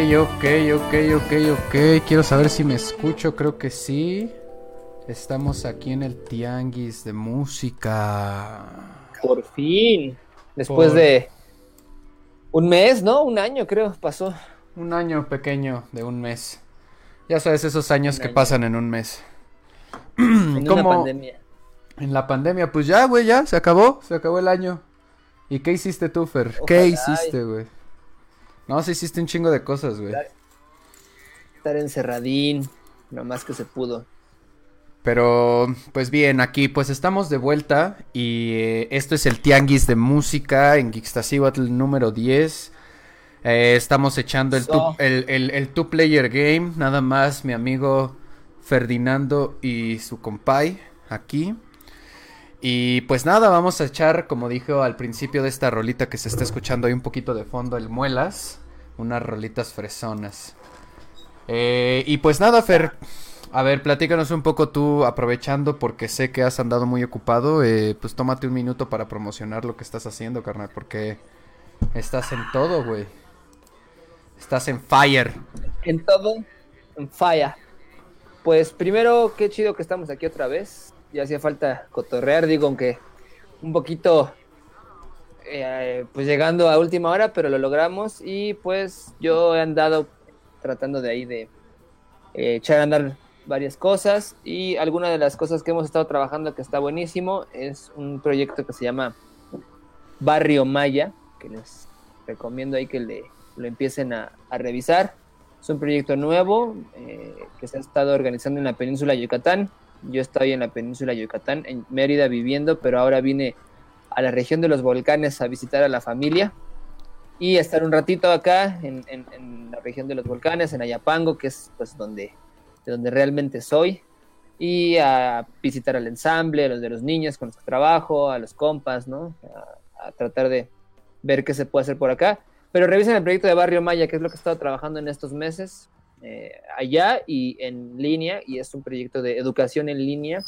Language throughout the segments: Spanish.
ok, ok, ok, ok. Quiero saber si me escucho, creo que sí. Estamos aquí en el Tianguis de Música. Por fin. Después de un mes, ¿no? Un año creo pasó. Un año pequeño de un mes. Ya sabes, esos años que pasan en un mes. En una pandemia. En la pandemia, pues ya, güey, ya, se acabó, se acabó el año. ¿Y qué hiciste tú, Fer? ¿Qué hiciste, güey? No, sí hiciste un chingo de cosas, güey. Estar encerradín, lo más que se pudo. Pero, pues bien, aquí pues estamos de vuelta y eh, esto es el Tianguis de Música en Geekstasiwatl número 10. Eh, estamos echando el, el, el, el two player game, nada más mi amigo Ferdinando y su compay aquí. Y pues nada, vamos a echar, como dijo al principio de esta rolita que se está escuchando ahí un poquito de fondo, el Muelas, unas rolitas fresonas. Eh, y pues nada, Fer, a ver, platícanos un poco tú, aprovechando porque sé que has andado muy ocupado, eh, pues tómate un minuto para promocionar lo que estás haciendo, carnal, porque estás en todo, güey. Estás en fire. En todo, en fire. Pues primero, qué chido que estamos aquí otra vez ya hacía falta cotorrear, digo, aunque un poquito eh, pues llegando a última hora, pero lo logramos y pues yo he andado tratando de ahí de eh, echar a andar varias cosas y alguna de las cosas que hemos estado trabajando que está buenísimo es un proyecto que se llama Barrio Maya, que les recomiendo ahí que le, lo empiecen a, revisar. Es un proyecto nuevo eh, que se ha estado organizando en la península de Yucatán yo estoy en la península de Yucatán, en Mérida viviendo, pero ahora vine a la región de los volcanes a visitar a la familia y estar un ratito acá en, la región de los volcanes, en Ayapango, que es pues donde, de donde realmente soy, y a visitar al ensamble, a los de los niños con los que trabajo, a los compas, ¿no? A, tratar de ver qué se puede hacer por acá. Pero revisen el proyecto de Barrio Maya, que es lo que he estado trabajando en estos meses. Eh, allá y en línea, y es un proyecto de educación en línea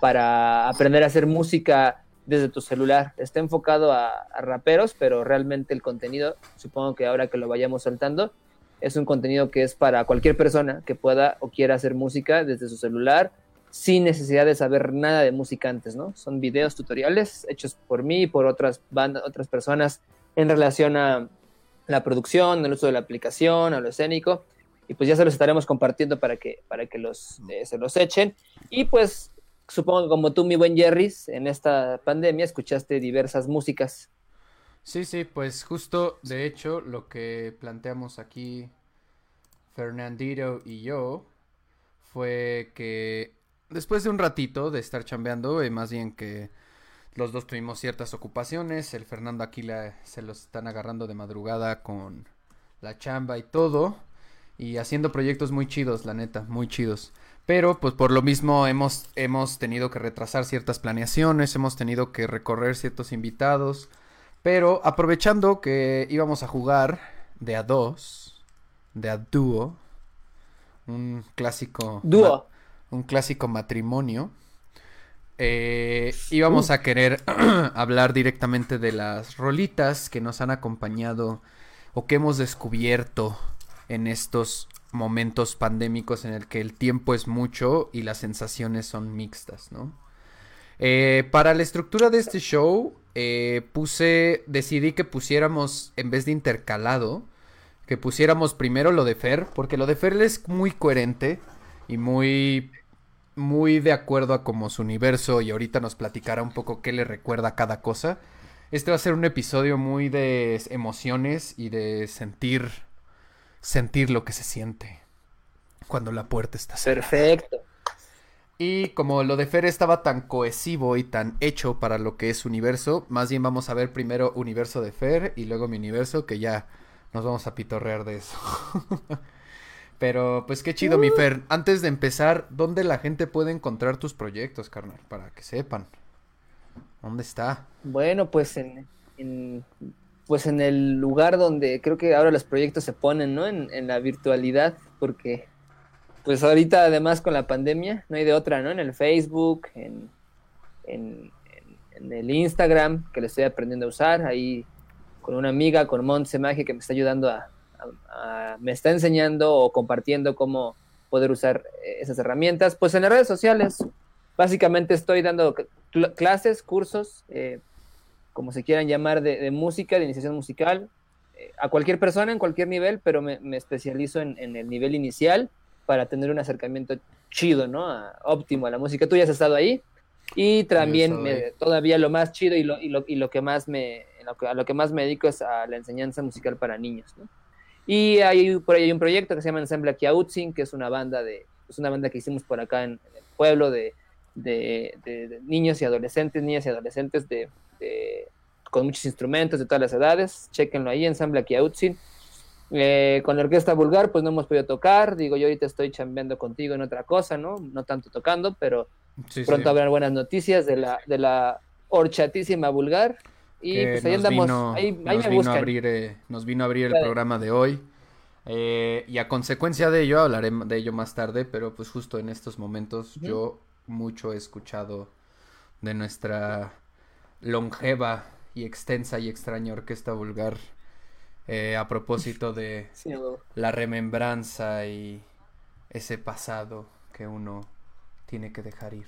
para aprender a hacer música desde tu celular. Está enfocado a, raperos, pero realmente el contenido, supongo que ahora que lo vayamos soltando, es un contenido que es para cualquier persona que pueda o quiera hacer música desde su celular sin necesidad de saber nada de música antes, ¿no? Son videos tutoriales hechos por mí y por otras bandas, otras personas en relación a la producción, el uso de la aplicación, a lo escénico y pues ya se los estaremos compartiendo para que, para que los, eh, se los echen. Y pues supongo que como tú, mi buen Jerry's, en esta pandemia escuchaste diversas músicas. Sí, sí, pues justo de hecho lo que planteamos aquí Fernandito y yo fue que después de un ratito de estar chambeando, más bien que los dos tuvimos ciertas ocupaciones, el Fernando aquí se los están agarrando de madrugada con la chamba y todo y haciendo proyectos muy chidos, la neta, muy chidos. Pero pues por lo mismo hemos, hemos tenido que retrasar ciertas planeaciones, hemos tenido que recorrer ciertos invitados. Pero aprovechando que íbamos a jugar de a dos, de a dúo, un clásico... Dúo. Un clásico matrimonio. Eh, íbamos uh. a querer hablar directamente de las rolitas que nos han acompañado o que hemos descubierto en estos momentos pandémicos en el que el tiempo es mucho y las sensaciones son mixtas, ¿no? Eh, para la estructura de este show, eh, puse, decidí que pusiéramos, en vez de intercalado, que pusiéramos primero lo de Fer, porque lo de Fer es muy coherente y muy, muy de acuerdo a como su universo y ahorita nos platicará un poco qué le recuerda a cada cosa. Este va a ser un episodio muy de emociones y de sentir sentir lo que se siente cuando la puerta está cerrada. Perfecto. Y como lo de Fer estaba tan cohesivo y tan hecho para lo que es universo, más bien vamos a ver primero universo de Fer y luego mi universo, que ya nos vamos a pitorrear de eso. Pero pues qué chido, mi uh. Fer. Antes de empezar, ¿dónde la gente puede encontrar tus proyectos, carnal? Para que sepan. ¿Dónde está? Bueno, pues en pues en el lugar donde creo que ahora los proyectos se ponen, ¿no? En, la virtualidad, porque pues ahorita además con la pandemia no hay de otra, ¿no? En el Facebook, en, en, el Instagram, que le estoy aprendiendo a usar, ahí con una amiga, con Montse Magia, que me está ayudando a, me está enseñando o compartiendo cómo poder usar esas herramientas. Pues en las redes sociales, básicamente estoy dando clases, cursos, eh, como se quieran llamar, de, música, de iniciación musical, eh, a cualquier persona en cualquier nivel, pero me, especializo en, el nivel inicial para tener un acercamiento chido, ¿no? óptimo a la música. Tú ya has estado ahí. Y también todavía lo más chido y lo, y lo, y lo que más me, a lo que más me dedico es a la enseñanza musical para niños, ¿no? Y hay por ahí hay un proyecto que se llama Ensemble Kiautzin, que es una banda de, es una banda que hicimos por acá en, el pueblo de, de, niños y adolescentes, niñas y adolescentes de, con muchos instrumentos de todas las edades. Chequenlo ahí, Ensemble Kiautzin. Eh, con la orquesta vulgar, pues no hemos podido tocar. Digo, yo ahorita estoy chambeando contigo en otra cosa, ¿no? No tanto tocando, pero pronto habrá buenas noticias de la, de la horchatísima vulgar. Y pues ahí andamos. ahí, nos, vino a abrir, eh, nos vino a abrir el programa de hoy. Eh, y a consecuencia de ello, hablaré de ello más tarde, pero pues justo en estos momentos yo mucho he escuchado de nuestra longeva y extensa y extraña orquesta vulgar eh, a propósito de la remembranza y ese pasado que uno tiene que dejar ir.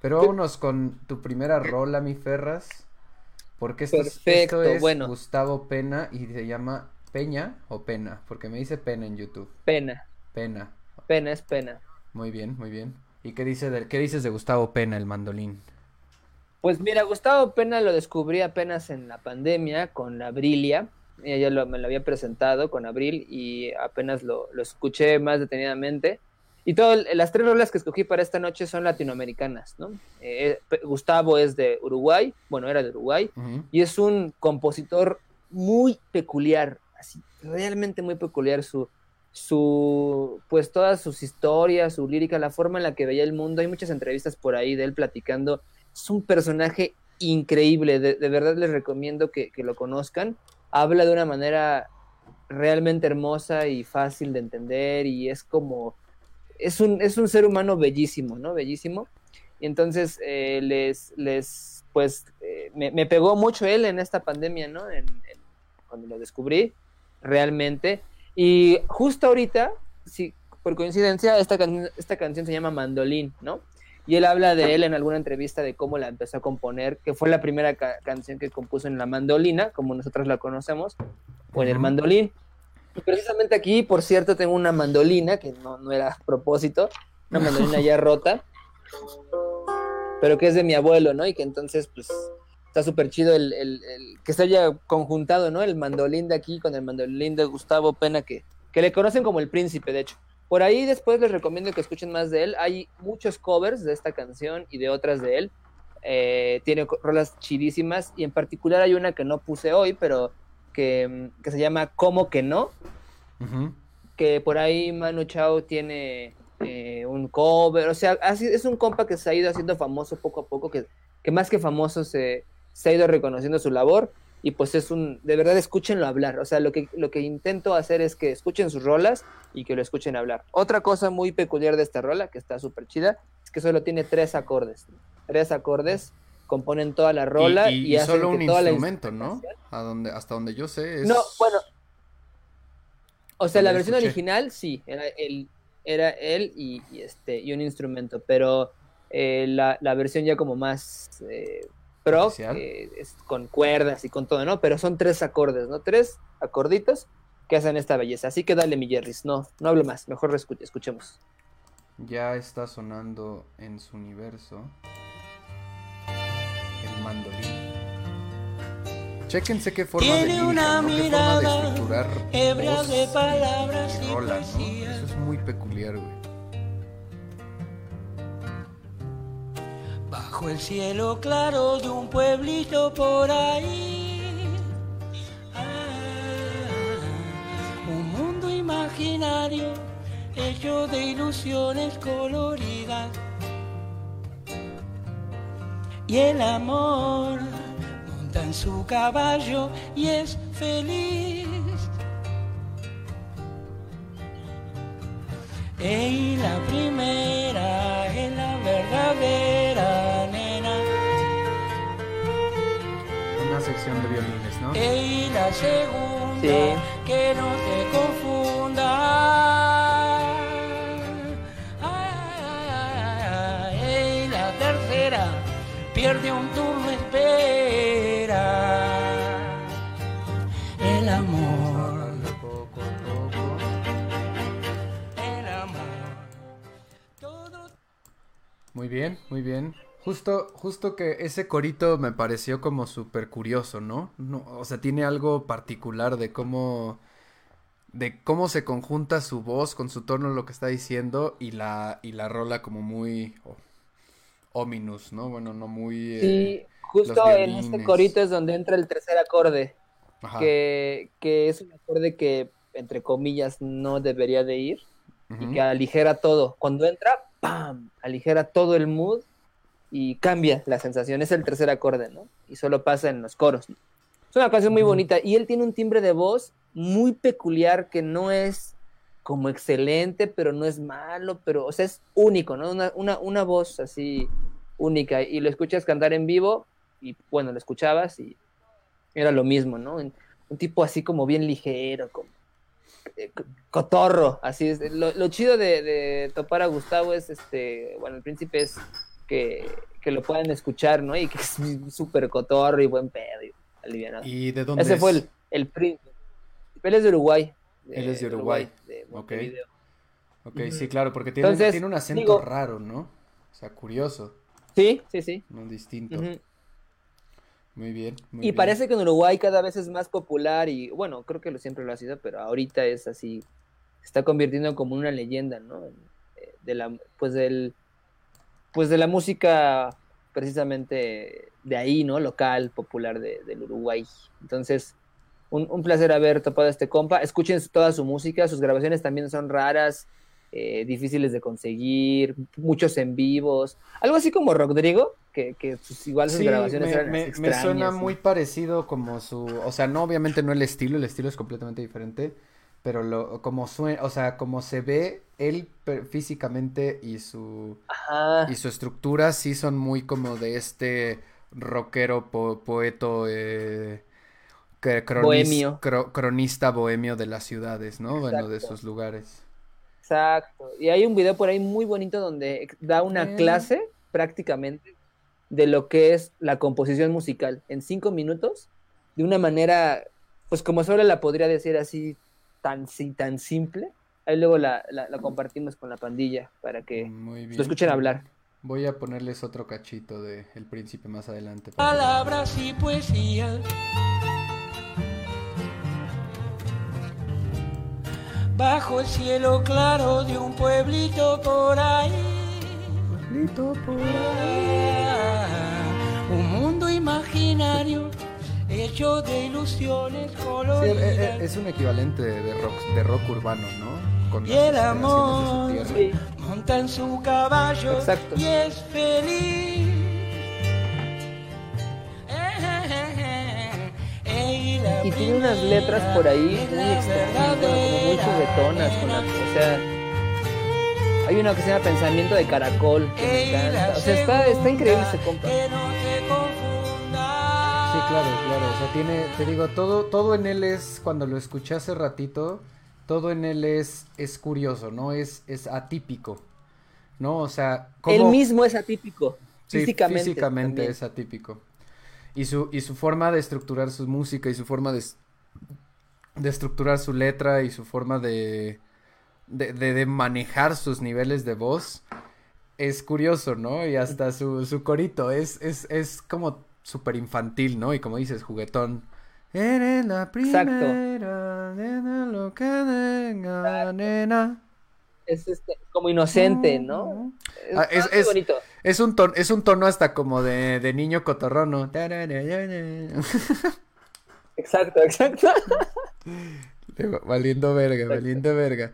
Pero vámonos con tu primera rola, mi Ferras. Porque esto, Perfecto, es bueno. Gustavo Pena y se llama Peña o Pena, porque me dice Pena en YouTube. Pena. Pena. Pena es pena. Muy bien, muy bien. ¿Y qué, dice de, qué dices de Gustavo Pena, el mandolín? Pues mira, Gustavo Pena lo descubrí apenas en la pandemia con Abrilia. Ella me lo había presentado con Abril y apenas lo, lo escuché más detenidamente. Y todas las tres rolas que escogí para esta noche son latinoamericanas, ¿no? Eh, Gustavo es de Uruguay, bueno, era de Uruguay, y es un compositor muy peculiar, así, realmente muy peculiar su, su, pues todas sus historias, su lírica, la forma en la que veía el mundo. Hay muchas entrevistas por ahí de él platicando. Es un personaje increíble, de, verdad les recomiendo que, que, lo conozcan. Habla de una manera realmente hermosa y fácil de entender y es como es un, es un ser humano bellísimo, ¿no? Bellísimo. Y entonces eh, les, les, pues, eh, me, pegó mucho él en esta pandemia, ¿no? cuando lo descubrí, realmente. Y justo ahorita, sí, por coincidencia, esta, esta canción se llama Mandolín, ¿no? Y él habla de él en alguna entrevista de cómo la empezó a componer, que fue la primera canción que compuso en la mandolina, como nosotros la conocemos, o en el mandolín precisamente aquí, por cierto, tengo una mandolina, que no, no era a propósito, una mandolina ya rota, pero que es de mi abuelo, ¿no? Y que entonces, pues, está súper chido el, el, que se haya conjuntado, ¿no? El mandolín de aquí con el mandolín de Gustavo Pena, que, que le conocen como el príncipe, de hecho. Por ahí después les recomiendo que escuchen más de él. Hay muchos covers de esta canción y de otras de él. Eh, tiene rolas chidísimas y en particular hay una que no puse hoy, pero que, se llama Como que no, que por ahí Manu Chao tiene eh, un cover, o sea, así, es un compa que se ha ido haciendo famoso poco a poco, que, que más que famoso se, se ha ido reconociendo su labor y pues es un, de verdad escúchenlo hablar, o sea, lo que, lo que intento hacer es que escuchen sus rolas y que lo escuchen hablar. Otra cosa muy peculiar de esta rola, que está súper chida, es que solo tiene tres acordes, tres acordes componen toda la rola y, y, solo un instrumento, ¿no? A donde, hasta donde yo sé es... No, bueno. O sea, la versión original sí, era él, era él y, este, y un instrumento, pero eh, la, la, versión ya como más eh, pro, es con cuerdas y con todo, ¿no? Pero son tres acordes, ¿no? Tres acorditos que hacen esta belleza. Así que dale, mi Jerry's, no, no hablo más, mejor escuchemos. Ya está sonando en su universo mandolín. Chéquense qué forma de lírica, una ¿no? qué forma de estructurar voz de palabras y rola, ¿no? Eso es muy peculiar, güey. Bajo el cielo claro de un pueblito por ahí. Ah, un mundo imaginario hecho de ilusiones coloridas y el amor monta en su caballo y es feliz. Ey, la primera es la verdadera nena. Una sección de violines, ¿no? Ey, la segunda que no te confunda. Ay, ay, la tercera pierde un turno, espera. Bien, muy bien. Justo, justo que ese corito me pareció como súper curioso, ¿no? No, o sea, tiene algo particular de cómo, de cómo se conjunta su voz con su tono, lo que está diciendo, y la, y la rola como muy oh, ominous, ¿no? Bueno, no muy... Sí, eh, justo los en este corito es donde entra el tercer acorde, ajá, que, que es un acorde que, entre comillas, no debería de ir y que aligera todo. Cuando entra, ¡pam! Aligera todo el mood y cambia la sensación. Es el tercer acorde, ¿no? Y solo pasa en los coros. Es una canción muy bonita y él tiene un timbre de voz muy peculiar que no es como excelente, pero no es malo, pero, o sea, es único, ¿no? Una, una, una voz así única y lo escuchas cantar en vivo y, bueno, lo escuchabas y era lo mismo, ¿no? Un, un tipo así como bien ligero, como co- cotorro, así es. Lo, lo chido de, de topar a Gustavo es, este, bueno, el príncipe es que, que lo puedan escuchar, ¿no? Y que es súper cotorro y buen pedo y alivianado. ¿Y de dónde Ese es? fue el, el príncipe. Él es de Uruguay. Él es de Uruguay. de Ok. Sí, claro, porque tiene, Entonces, tiene un acento digo- raro, ¿no? O sea, curioso, Sí, sí, sí. no distinto. Muy bien, muy Y bien. parece que en Uruguay cada vez es más popular y bueno, creo que lo siempre lo ha sido, pero ahorita es así, se está convirtiendo como una leyenda, ¿no? Eh, De la, pues del, pues de la música precisamente de ahí, ¿no? Local, popular de- del Uruguay. Entonces, un, un placer haber topado a este compa. Escuchen toda su música, sus grabaciones también son raras, eh, difíciles de conseguir, muchos en vivos. Algo así como Rodrigo, que, que sus- igual sus Sí, grabaciones me, eran me- así me suena muy parecido como su, o sea, no obviamente no el estilo, el estilo es completamente diferente, pero lo como suena, o sea, como se ve él físicamente y su Ajá. y su estructura sí son muy como de este rockero po- poeto eh, cronis- Bohemio. cro- cronista bohemio de las ciudades, ¿no? Bueno, de Exacto. sus lugares. Exacto. Y hay un video por ahí muy bonito donde da una Eh. clase prácticamente de lo que es la composición musical en cinco minutos, de una manera, pues como solo la podría decir así, tan, si- tan simple. Ahí luego la, la- la compartimos con la pandilla para que lo escuchen hablar. Voy a ponerles otro cachito de El Príncipe más adelante. palabras y poesía. Bajo el cielo claro de un pueblito por ahí. Ah, Un mundo imaginario hecho de ilusiones Sí, eh, eh, coloridas. es un equivalente de, rock, de rock urbano, ¿no? Con Y el amor. de su tierra. Sí, Monta en su caballo Exacto. y es feliz. Y tiene unas letras por ahí muy extrañas, como muy juguetonas. Con la- o sea, hay una que se llama Pensamiento de Caracol, que me encanta. O sea, está, está increíble ese compa. Claro, claro. O sea, tiene, te digo, todo, todo en él es, cuando lo escuché hace ratito, todo en él es, es curioso, ¿no? Es, es atípico, ¿no? O sea, Él cómo- mismo es atípico, Sí, físicamente. físicamente también. es atípico. Y su, y su forma de estructurar su música y su forma de, de estructurar su letra y su forma de, de, de- de manejar sus niveles de voz es curioso, ¿no? Y hasta su, su corito es, es, es como súper infantil, ¿no? Y como dices, juguetón. Eres la Exacto. primera, nena, lo que venga, nena. Es este, como inocente, ¿no? Es, Ah, es- es- bonito. Es un tono, es un tono hasta como de, de niño cotorrono. Exacto, exacto. Valiendo verga, Exacto. valiendo verga.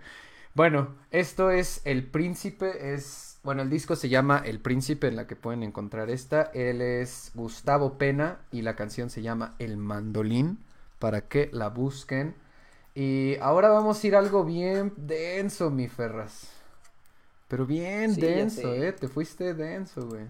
Bueno, esto es El Príncipe, es, bueno, el disco se llama El Príncipe, en la que pueden encontrar esta. Él es Gustavo Pena y la canción se llama El Mandolín, para que la busquen. Y ahora vamos a ir a algo bien denso, mi Ferras. Pero bien Sí, denso, eh, te fuiste denso, güey.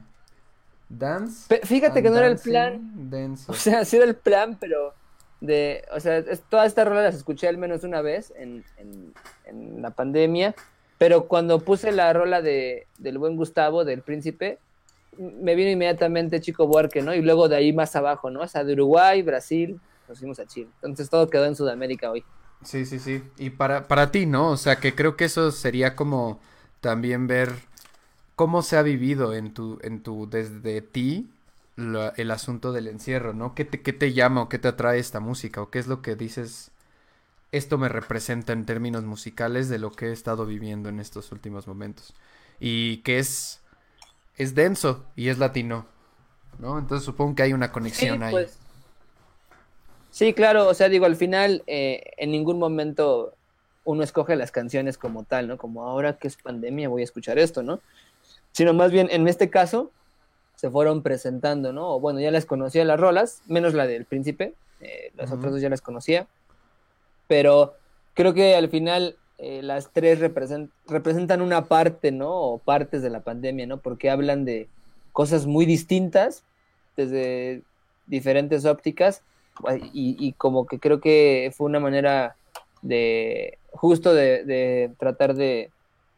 Dance. Pe- Fíjate que no era el plan. Denso. O sea, sí era el plan, pero de, o sea, es, todas estas rolas las escuché al menos una vez en, en, en, la pandemia, pero cuando puse la rola de, del buen Gustavo, del príncipe, me vino inmediatamente Chico Buarque, ¿no? Y luego de ahí más abajo, ¿no? O sea, de Uruguay, Brasil, nos fuimos a Chile. Entonces todo quedó en Sudamérica hoy. Sí, sí, sí. Y para, para ti, ¿no? O sea, que creo que eso sería como también ver cómo se ha vivido en tu, en tu, desde ti, el asunto del encierro, ¿no? ¿Qué te, ¿Qué te llama o qué te atrae esta música? ¿O qué es lo que dices? Esto me representa en términos musicales de lo que he estado viviendo en estos últimos momentos. Y que es, es denso y es latino, ¿no? Entonces supongo que hay una conexión ahí. Pues, Sí, claro, o sea, digo, al final eh, en ningún momento uno escoge las canciones como tal, ¿no? Como ahora que es pandemia voy a escuchar esto, ¿no? Sino más bien en este caso se fueron presentando, ¿no? O bueno, ya las conocía las rolas, menos la del príncipe, eh, las otras dos ya las conocía, pero creo que al final eh, las tres representan una parte, ¿no? O partes de la pandemia, ¿no? Porque hablan de cosas muy distintas desde diferentes ópticas y, como que creo que fue una manera de justo de, tratar de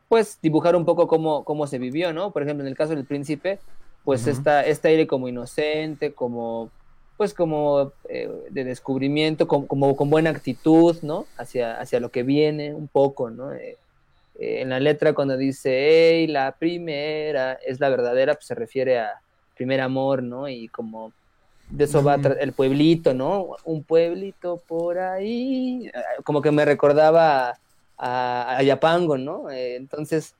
pues dibujar un poco cómo, cómo se vivió, ¿no? Por ejemplo, en el caso del príncipe, pues está este aire como inocente, como pues como eh, de descubrimiento, como, con buena actitud, ¿no? Hacia, hacia lo que viene un poco, ¿no? Eh, eh, en la letra cuando dice, hey, la primera es la verdadera, pues se refiere a primer amor, ¿no? Y como de eso va el pueblito, ¿no? Un pueblito por ahí, como que me recordaba a, Ayapango, ¿no? Eh, entonces,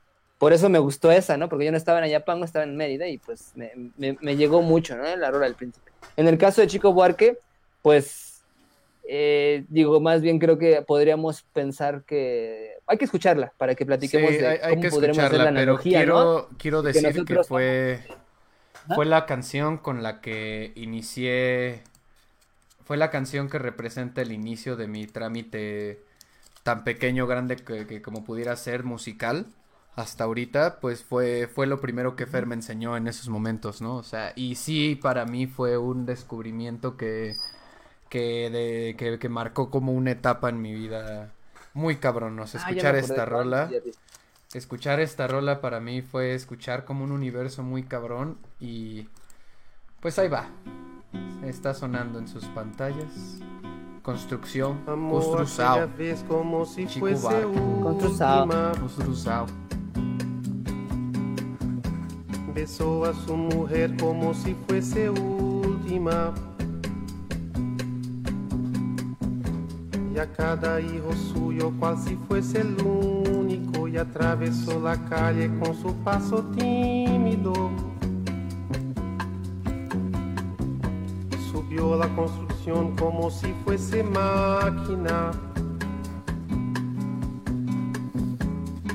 por eso me gustó esa, ¿no? Porque yo no estaba en Ayapango, estaba en Mérida y pues me, llegó mucho, ¿no? La rola del príncipe. En el caso de Chico Buarque, pues, eh, digo, más bien creo que podríamos pensar que hay que escucharla para que platiquemos de cómo podremos hacer la analogía, quiero, ¿no? quiero decir que fue... Fue la canción con la que inicié. Fue la canción que representa el inicio de mi trámite tan pequeño, grande que, como pudiera ser musical. Hasta ahorita, pues fue, fue lo primero que Fer me enseñó en esos momentos, ¿no? O sea, y sí, para mí fue un descubrimiento que, que, de, que, marcó como una etapa en mi vida muy cabrón, ¿no? Ah, escuchar esta rola escuchar esta rola para mí fue escuchar como un universo muy cabrón y pues ahí va. Está sonando en sus pantallas. Construcción, construção. Chico Construção. Construção. Besou a su mujer como si fuese última. Y a cada hijo suyo cual si fuese el único y atravesó la calle con su paso tímido. Subió la construcción como si fuese máquina.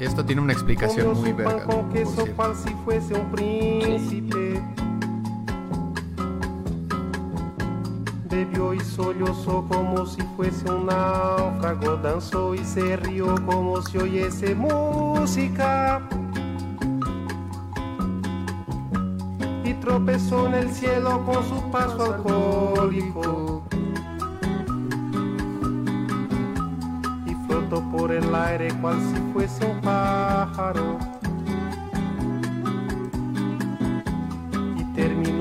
Esto tiene una explicación muy verga. Con queso cual si fuese un príncipe. bebió y sollozó como si fuese un náufrago, danzó y se rió como si oyese música. Y tropezó en el cielo con su paso alcohólico. Y flotó por el aire cual si fuese un pájaro.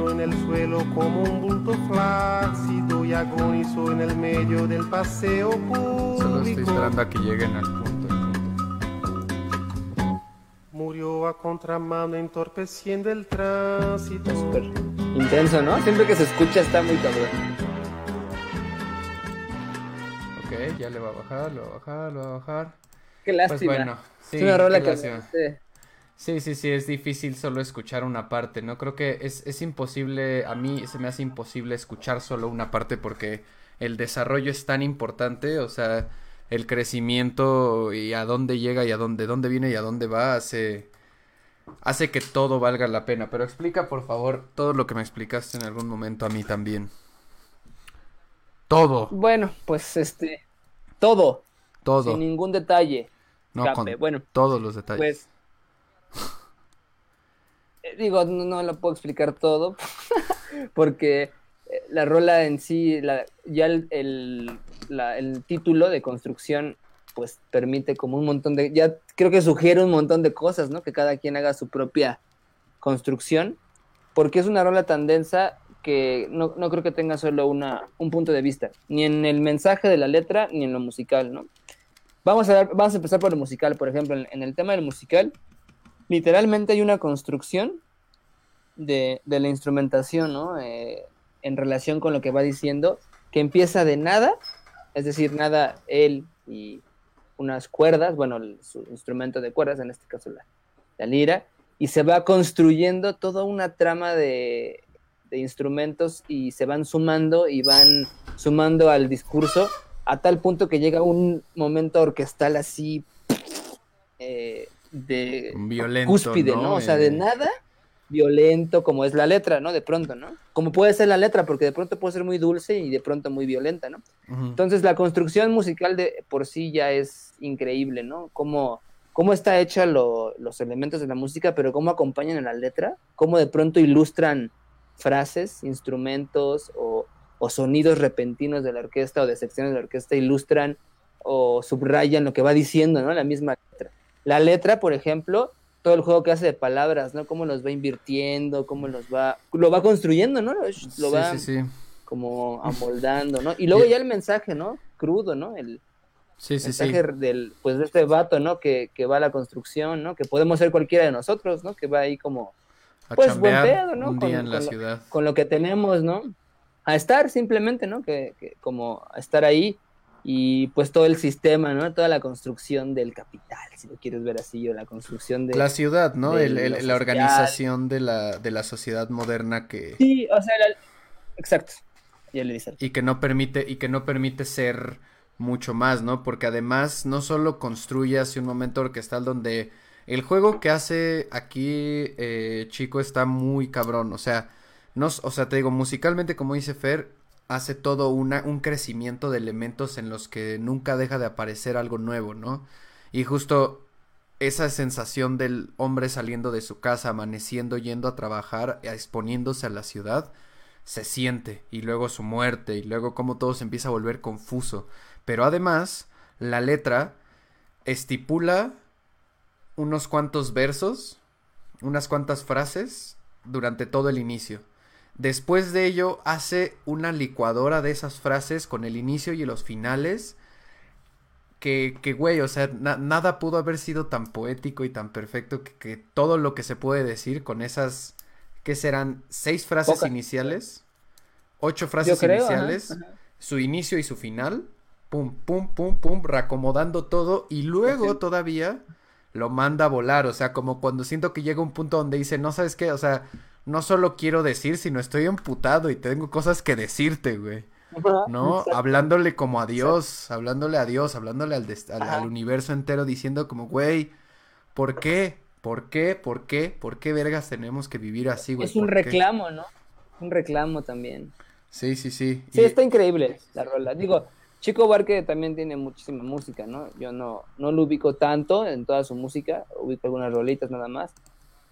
en el suelo como un bulto flácido y agonizó en el medio del paseo público. Solo estoy esperando a que lleguen al punto. Murió a contramano entorpeciendo el tránsito. Súper intenso, ¿no? Siempre que se escucha está muy cabrón. Ya le va a bajar, lo va a bajar, lo va a bajar. Qué lástima. Pues bueno, sí, es una rola que Sí, sí, sí, es difícil solo escuchar una parte, ¿no? Creo que es, es imposible, a mí se me hace imposible escuchar solo una parte porque el desarrollo es tan importante, o sea, el crecimiento y a dónde llega y a dónde, dónde viene y a dónde va hace, hace que todo valga la pena. Pero explica, por favor, todo lo que me explicaste en algún momento a mí también. Todo. Bueno, pues este, todo, Todo. sin ningún detalle. No, con Bueno, todos los detalles. Pues. eh, Digo, no, no lo puedo explicar todo. porque eh, la rola en sí, la- ya el, el- la- el título de construcción, pues permite como un montón de. Ya creo que sugiere un montón de cosas, ¿no? Que cada quien haga su propia construcción. Porque es una rola tan densa que no, no creo que tenga solo una, un punto de vista, ni en el mensaje de la letra, ni en lo musical, ¿no? Vamos a, vamos a empezar por el musical, por ejemplo, en, en el tema del musical, literalmente hay una construcción de, de la instrumentación, ¿no? Eh, en relación con lo que va diciendo, que empieza de nada, es decir, nada él y unas cuerdas, bueno, el- su instrumento de cuerdas, en este caso la, la lira, y se va construyendo toda una trama de, de instrumentos y se van sumando y van sumando al discurso a tal punto que llega un momento orquestal así eh, de Violento, cúspide, ¿no? O sea, de Eh, nada violento como es la letra, ¿no? De pronto, ¿no? Como puede ser la letra, porque de pronto puede ser muy dulce y de pronto muy violenta, ¿no? ujú. Entonces la construcción musical de por sí ya es increíble, ¿no? Cómo, cómo está hecha lo- los elementos de la música, pero cómo acompañan a la letra, cómo de pronto ilustran frases, instrumentos o, o sonidos repentinos de la orquesta o de secciones de la orquesta, ilustran o subrayan lo que va diciendo, ¿no? La misma letra. La letra, por ejemplo, todo el juego que hace de palabras, ¿no? Cómo los va invirtiendo, cómo los va, lo va construyendo, ¿no? Lo, sí, va sí, sí. como amoldando, ¿no? Y luego ya el mensaje, ¿no? Crudo, ¿no? El mensaje del, pues de este vato, ¿no? Que, que va a la construcción, ¿no? Que podemos ser cualquiera de nosotros, ¿no? Que va ahí como A pues, buen pedo, ¿no? un Con- día en la lo- ciudad. con lo que tenemos, ¿no? A estar simplemente, ¿no? Que, que como a estar ahí y pues todo el sistema, ¿no? Toda la construcción del capital, si lo quieres ver así, o la construcción de... La ciudad, ¿no? de El- la organización de la, de la sociedad moderna que... Sí, o sea, la- exacto. Ya le dice. y que no permite y que no permite ser mucho más, ¿no? Porque además no solo construye hacia un momento orquestal donde el juego que hace aquí eh, Chico está muy cabrón, o sea, no, o sea, te digo, musicalmente como dice Fer, hace todo un crecimiento de elementos en los que nunca deja de aparecer algo nuevo, ¿no? Y justo esa sensación del hombre saliendo de su casa, amaneciendo, yendo a trabajar, exponiéndose a la ciudad, se siente, y luego su muerte, y luego cómo todo se empieza a volver confuso. Pero además, la letra estipula unos cuantos versos, unas cuantas frases durante todo el inicio. Después de ello, hace una licuadora de esas frases con el inicio y los finales. Que, que güey, o sea, na- nada pudo haber sido tan poético y tan perfecto que, que todo lo que se puede decir con esas, que serán seis frases iniciales, ocho frases creo, iniciales, ajá. su inicio y su final, pum, pum, pum, pum, reacomodando todo y luego todavía lo manda a volar, o sea, como cuando siento que llega un punto donde dice, no sabes qué, o sea, no solo quiero decir, sino estoy emputado y tengo cosas que decirte, güey. ¿No? exacto. Hablándole como a Dios, hablándole a Dios, hablándole al, universo entero, diciendo como, güey, ¿por qué? ¿Por qué? ¿Por qué? ¿Por qué vergas tenemos que vivir así, güey? Es un reclamo, ¿no? Un reclamo también. Sí, sí, sí. Sí, Y- está increíble la rola. Digo, Chico Barque también tiene muchísima música, ¿no? Yo no, no lo ubico tanto en toda su música, ubico algunas rolitas nada más,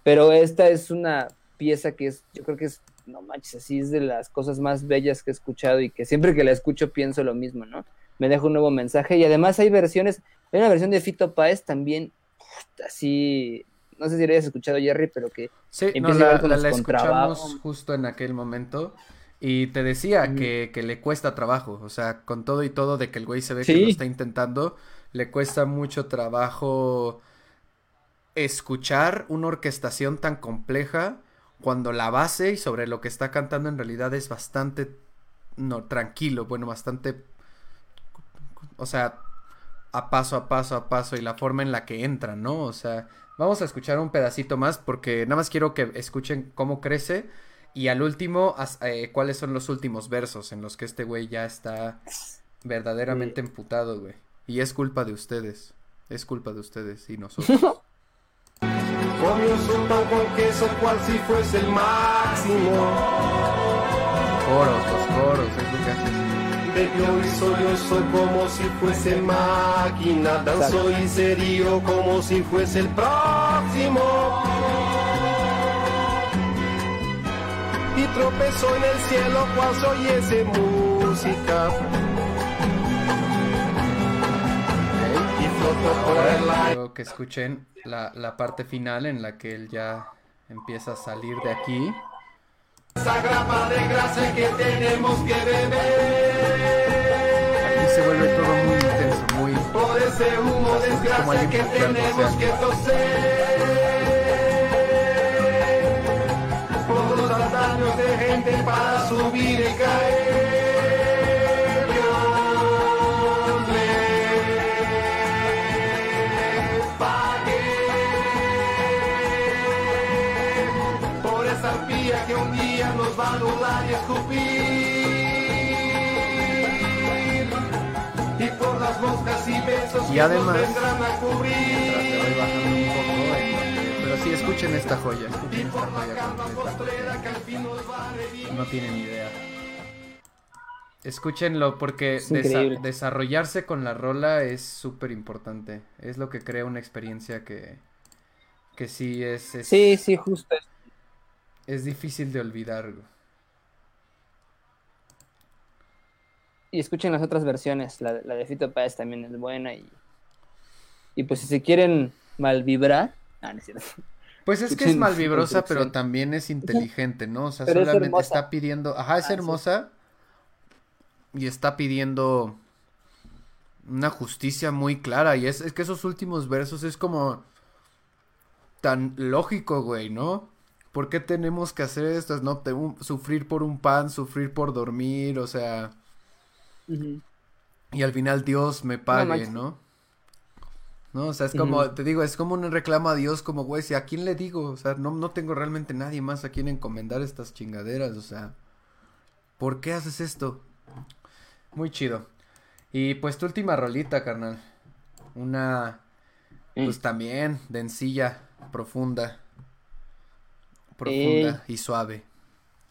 pero esta es una pieza que es, yo creo que es, no manches, así es de las cosas más bellas que he escuchado y que siempre que la escucho pienso lo mismo, ¿no? Me deja un nuevo mensaje y además hay versiones, hay una versión de Fito Páez también, así, no sé si la hayas escuchado Jerry, pero que Sí, no, empieza la, igual con la- la escuchamos justo en aquel momento. Y te decía Ujú. que, que le cuesta trabajo. O sea, con todo y todo de que el güey se ve que lo está intentando, le cuesta mucho trabajo escuchar una orquestación tan compleja cuando la base y sobre lo que está cantando en realidad es bastante no tranquilo, bueno, bastante o sea, a paso a paso a paso y la forma en la que entra, ¿no? O sea, vamos a escuchar un pedacito más porque nada más quiero que escuchen cómo crece y al último as- eh, cuáles son los últimos versos en los que este güey ya está verdaderamente emputado, güey. Y es culpa de ustedes. Es culpa de ustedes y nosotros. Comió su pan con queso cual si fuese el máximo. coros, los coros, es lo que hacen. Bebió y sollozó como si fuese máquina. Danzó y se rió como si fuese el próximo. Tropezó en el cielo cual se oyese música. Quiero que escuchen la, la parte final en la que él ya empieza a salir de aquí. Esa grapa de grasa que tenemos que beber. Aquí se vuelve todo muy intenso, muy... Por ese humo desgracia que tenemos que toser. Para subir y caer. Dios les pague por esa arpía que un día nos va a anular y escupir. Y por las moscas y besos Y que además- nos vendrán a cubrir. Sí, escuchen esta joya, escuchen esta joya completa, no tienen idea. Escúchenlo porque desa- desarrollarse con la rola es súper importante. Es lo que crea una experiencia que, que sí es, es, Sí, sí, justo. es difícil de olvidar. Y escuchen las otras versiones. La, la de Fito Páez también es buena. Y, y pues si se quieren mal vibrar. Ah, no es cierto. Pues es que es malvibrosa, pero también es inteligente, ¿no? O sea, Pero solamente está pidiendo, ajá, es Ah, sí. hermosa y está pidiendo una justicia muy clara y es, es que esos últimos versos es como tan lógico, güey, ¿no? ¿Por qué tenemos que hacer estas, no? Te- un- sufrir por un pan, sufrir por dormir, o sea, y al final Dios me pague, manches. ¿no? No, o sea, es como, te digo, es como un reclamo a Dios, como, güey, si a quién le digo, o sea, no, no tengo realmente nadie más a quien encomendar estas chingaderas, o sea, ¿por qué haces esto? Muy chido. Y pues tu última rolita, carnal. Una, pues Mm. también, densilla, profunda. Profunda y suave.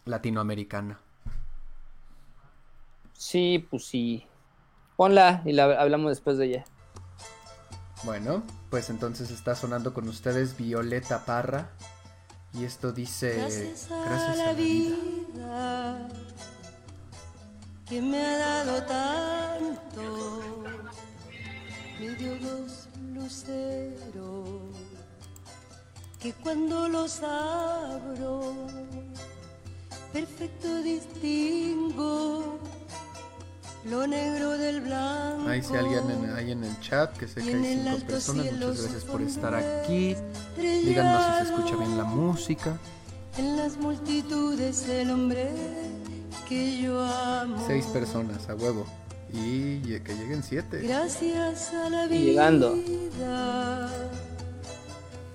Latinoamericana. Sí, pues sí. Ponla y la hablamos después de ella. Bueno, pues entonces está sonando con ustedes Violeta Parra. Y esto dice, Gracias a gracias a la vida que me ha dado tanto, me dio dos luceros que cuando los abro, perfecto distingo lo negro del blanco. Ahí si alguien en, hay en el chat, que sé que hay cinco personas, muchas gracias por estar aquí. Díganos si se escucha bien la música. En las multitudes el hombre que yo amo. Seis personas, a huevo. Y que lleguen siete. Gracias a la vida Y llegando.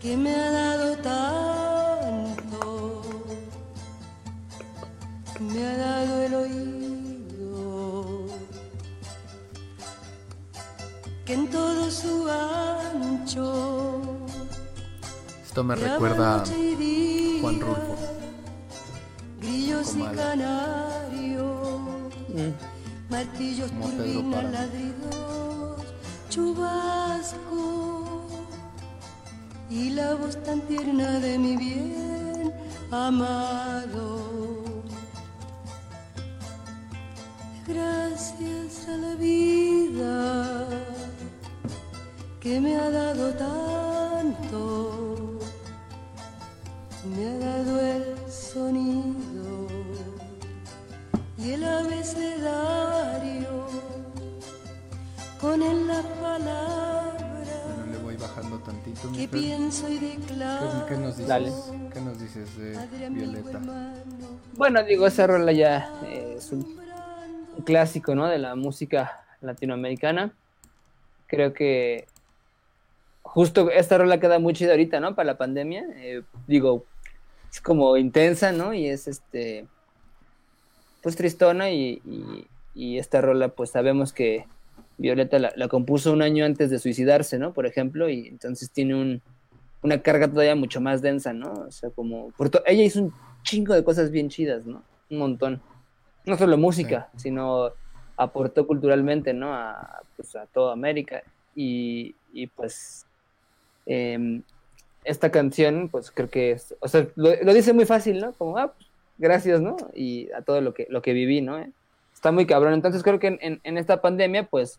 que me ha dado tanto, me ha dado el oído, que en todo su ancho Esto me recuerda a Juan Rulfo. Grillos y canarios. Mm. Martillos, Como Pedro turbinas, ladridos, chubasco y la voz tan tierna de mi bien amado. Gracias a la vida que me ha dado tanto, me ha dado el sonido y el abecedario con él la palabra Bueno, le voy bajando tantito. mi que pienso y ¿Qué, declaro. qué nos dices? Dale. ¿Qué nos dices de Violeta? Bueno, digo, esa rola ya eh, es un clásico, ¿no? De la música latinoamericana. Creo que justo esta rola queda muy chida ahorita, ¿no? Para la pandemia. Eh, digo, es como intensa, ¿no? Y es este, pues tristona y, y- y esta rola, pues sabemos que Violeta la, la compuso un año antes de suicidarse, ¿no? Por ejemplo, y entonces tiene un, una carga todavía mucho más densa, ¿no? O sea, como... ella hizo un chingo de cosas bien chidas, ¿no? Un montón. No solo música, sino aportó culturalmente, ¿no? A, pues, a toda América. Y, y, pues em, esta canción, pues creo que es, o sea, lo, dice muy fácil, ¿no? Como, ah, pues, gracias, ¿no? Y a todo lo que, lo que viví, ¿no? Está muy cabrón. Entonces creo que en, en- esta pandemia, pues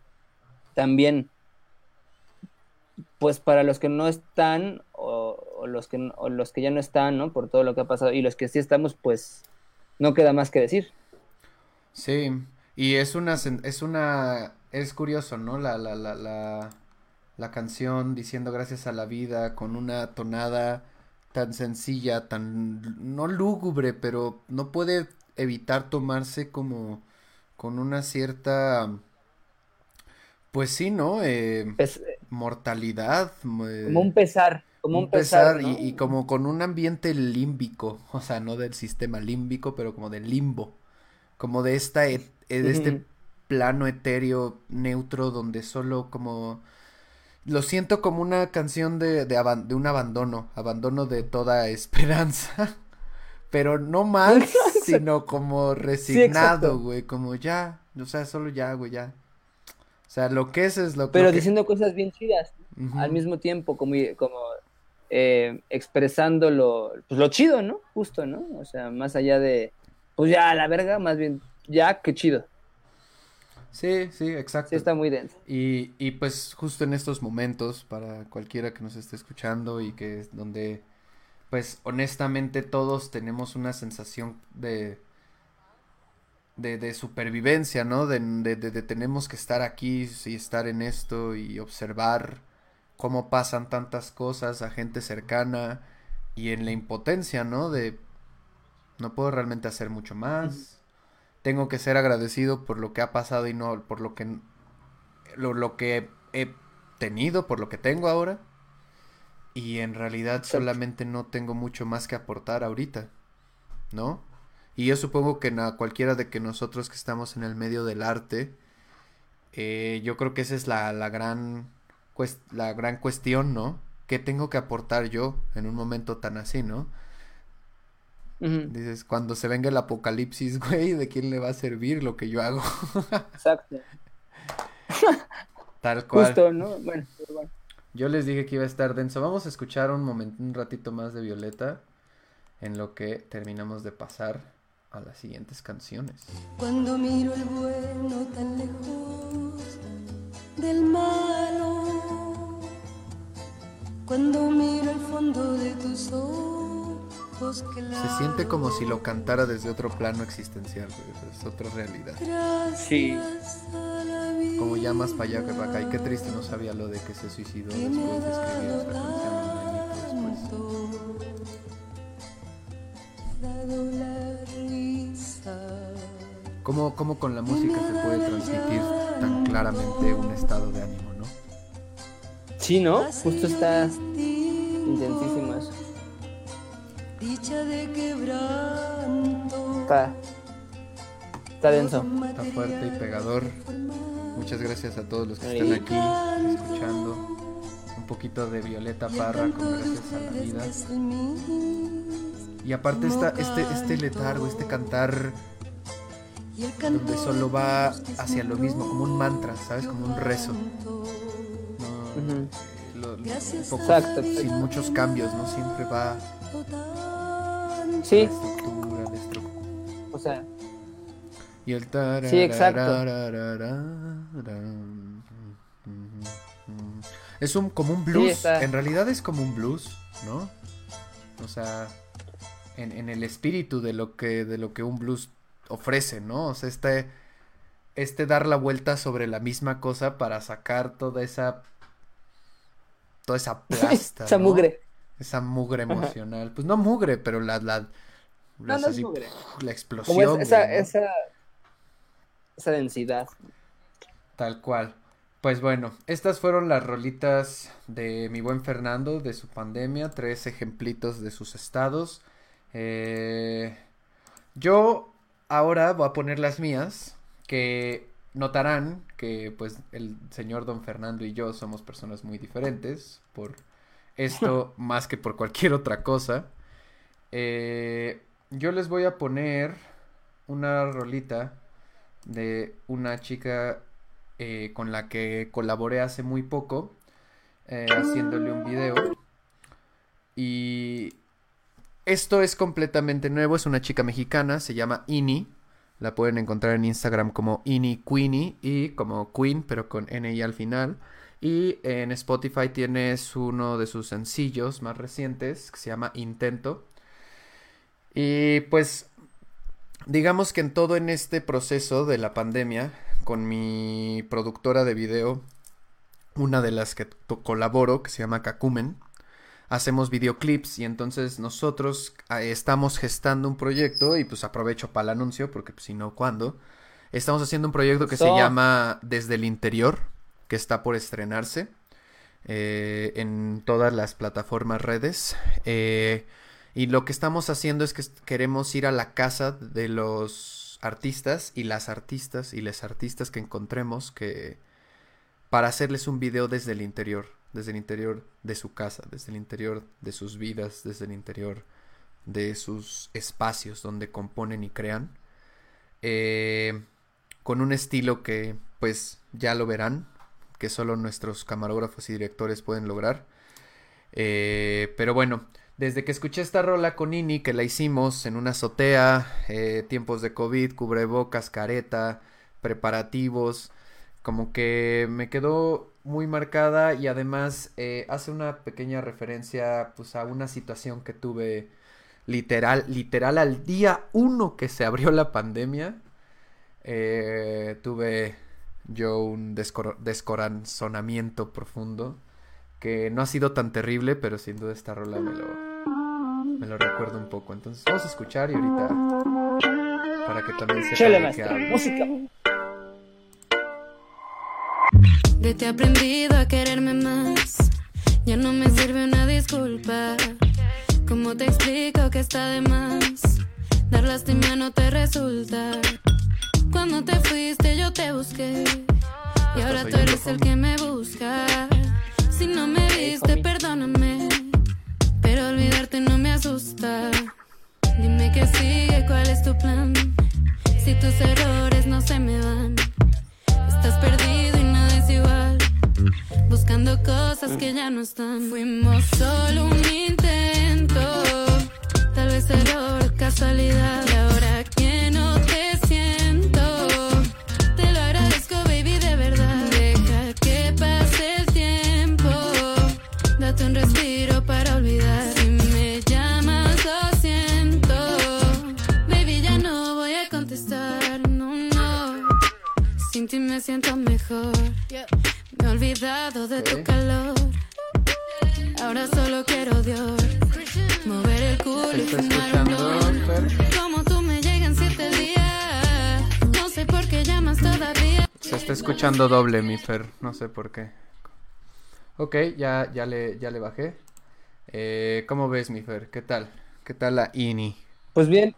también pues para los que no están o, los que los que ya no están, ¿no? Por todo lo que ha pasado y los que sí estamos, pues no queda más que decir. Sí, y es una, es una, es curioso, ¿no? La, la, la, la canción diciendo gracias a la vida con una tonada tan sencilla, tan, no lúgubre, pero no puede evitar tomarse como con una cierta, pues sí, ¿no? Eh, Pes- mortalidad. eh, como un pesar, como un, un pesar, pesar ¿no? y, y como con un ambiente límbico, o sea, no del sistema límbico, pero como del limbo, como de esta, eh, de este plano etéreo neutro donde solo como lo siento como una canción de, de, aban- de un abandono, abandono de toda esperanza, pero no mal, sino como resignado, güey, como ya, o sea, solo ya, güey, ya. O sea, lo que es es lo, Pero lo que... diciendo cosas bien chidas al mismo tiempo, como, como eh, expresando lo, pues, lo chido, ¿no? Justo, ¿no? O sea, más allá de, pues ya, la verga, más bien, ya, qué chido. Sí, sí, exacto. Sí, está muy denso. Y, y pues justo en estos momentos, para cualquiera que nos esté escuchando y que es donde, pues honestamente todos tenemos una sensación de, de, de supervivencia, ¿no? De, de, de- de tenemos que estar aquí y estar en esto y observar cómo pasan tantas cosas a gente cercana y en la impotencia, ¿no? De no puedo realmente hacer mucho más. Tengo que ser agradecido por lo que ha pasado y no por lo que lo, lo que he tenido, por lo que tengo ahora. Y en realidad solamente no tengo mucho más que aportar ahorita, ¿no? Y yo supongo que a cualquiera de que nosotros que estamos en el medio del arte, eh, yo creo que esa es la, la gran la gran cuestión, ¿no? ¿Qué tengo que aportar yo en un momento tan así, ¿no? Dices, cuando se venga el apocalipsis, güey, ¿de quién le va a servir lo que yo hago? Exacto. Tal cual. Justo, ¿no? Bueno, pero bueno. Yo les dije que iba a estar denso. Vamos a escuchar un momento, un ratito más de Violeta en lo que terminamos de pasar a las siguientes canciones. Cuando miro el bueno tan lejos del malo, cuando miro el fondo de tus ojos Se siente como si lo cantara desde otro plano existencial, güey, Es otra realidad. Sí. Como ya más para allá que para acá. Y qué triste, no sabía lo de que se suicidó después de escribir esta canción un añito después. risa. ¿Cómo, cómo con la música se puede transmitir tan claramente un estado de ánimo, no? Sí, ¿no? Justo está intensísimo eso. Dicha de quebranto. Está, está denso. Está fuerte y pegador. Muchas gracias a todos los que están aquí escuchando. Un poquito de Violeta Parra con Gracias a la Vida. Y aparte está este, este letargo, este cantar donde solo va hacia lo mismo, como un mantra, ¿sabes? Como un rezo. No, Ujú. eh, lo- lo- un Gracias poco Exacto. sin muchos cambios, ¿no? Siempre va. Sí, la estructura, la estru- o sea, Y el Sí, exacto. Es un como un blues. En realidad es como un blues, ¿no? O sea, en, en el espíritu de lo que de lo que un blues ofrece, ¿no? O sea, este este dar la vuelta sobre la misma cosa para sacar toda esa toda esa plasta, esa ¿no? mugre. Esa mugre emocional. Pues no mugre, pero la la No, es mugre. la Como explosión, es- esa, güey, ¿no? esa, esa densidad. Tal cual. Pues bueno, estas fueron las rolitas de mi buen Fernando de su pandemia, tres ejemplitos de sus estados. Eh, yo ahora voy a poner las mías, que notarán que pues el señor don Fernando y yo somos personas muy diferentes por esto más que por cualquier otra cosa. Eh, yo les voy a poner una rolita de una chica eh, con la que colaboré hace muy poco, eh, haciéndole un video. Y esto es completamente nuevo, es una chica mexicana, se llama Ini. La pueden encontrar en Instagram como Ini Queenie y como Queen, pero con N y al final. Y en Spotify tienes uno de sus sencillos más recientes que se llama Intento. Y pues digamos que en todo en este proceso de la pandemia, con mi productora de video, una de las que colaboro, que se llama Kakumen, hacemos videoclips y entonces nosotros ah, estamos gestando un proyecto y pues aprovecho para el anuncio porque pues, si no, ¿cuándo? Estamos haciendo un proyecto que se llama Desde el Interior, que está por estrenarse eh, en todas las plataformas redes. Eh, y lo que estamos haciendo es que queremos ir a la casa de los artistas y las artistas y les artistas que encontremos que para hacerles un video desde el interior desde el interior de su casa, desde el interior de sus vidas, desde el interior de sus espacios donde componen y crean, eh, con un estilo que pues ya lo verán, que solo nuestros camarógrafos y directores pueden lograr. Eh, pero bueno, desde que escuché esta rola con Ini, que la hicimos en una azotea, eh, tiempos de COVID, cubrebocas, careta, preparativos, como que me quedó muy marcada y además eh, hace una pequeña referencia pues a una situación que tuve literal, literal al día uno que se abrió la pandemia. Eh, tuve yo un descorazonamiento profundo que no ha sido tan terrible, pero sin duda esta rola me lo, me lo recuerdo un poco. Entonces vamos a escuchar y ahorita para que también se de música. De te he aprendido a quererme más. Ya no me sirve una disculpa. ¿Cómo te explico que está de más? Dar lástima no te resulta. Cuando te fuiste yo te busqué. Y ahora tú eres el que me busca. Si no me viste, perdóname. Pero olvidarte no me asusta. Dime que sigue, cuál es tu plan. Si tus errores no se me van. Estás perdido y nada es igual. Buscando cosas que ya no están. Fuimos solo un intento. Tal vez error, casualidad. Y ahora ti me siento mejor. Me he olvidado de tu calor. Ahora solo quiero Dios. Mover el culo y ¿Se está fumar un escuchando, blon. Como tú me llegan siete días. No sé por qué llamas todavía. Se está escuchando doble, mi Fer. No sé por qué. Ok, ya, ya, le, ya le bajé. Eh, ¿Cómo ves, mi Fer? ¿Qué tal? ¿Qué tal la Ini? Pues bien,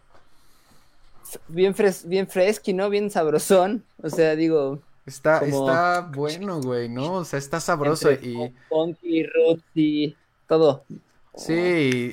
bien, fres bien fresqui, ¿no? Bien sabrosón. O sea, digo, Está, Como- está bueno, güey, ¿no? O sea, está sabroso entre y... funky, rootsy, todo. Sí,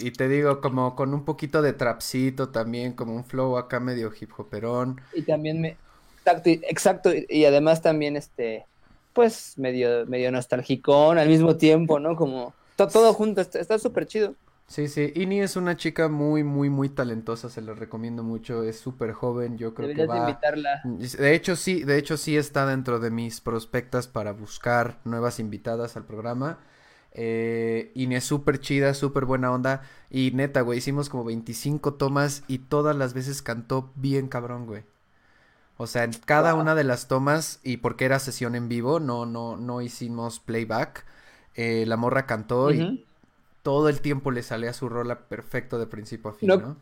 y, y te digo, como con un poquito de trapcito también, como un flow acá medio hip hoperón. Y también me... Exacto, y- exacto. y- además también, este, pues, medio, medio nostalgicón al mismo tiempo, ¿no? Como to- todo junto, está está súper chido. Sí, sí, Ini es una chica muy, muy, muy talentosa, se la recomiendo mucho, es súper joven, yo creo que Deberías va... invitarla. De hecho, sí, de hecho, sí está dentro de mis prospectas para buscar nuevas invitadas al programa. Eh, Ini es súper chida, súper buena onda. Y neta, güey, hicimos como 25 tomas y todas las veces cantó bien cabrón, güey. O sea, en cada Wow. una de las tomas, y porque era sesión en vivo, no, no, no hicimos playback. eh, la morra cantó y. todo el tiempo le salía su rola perfecto de principio a fin, No- ¿no?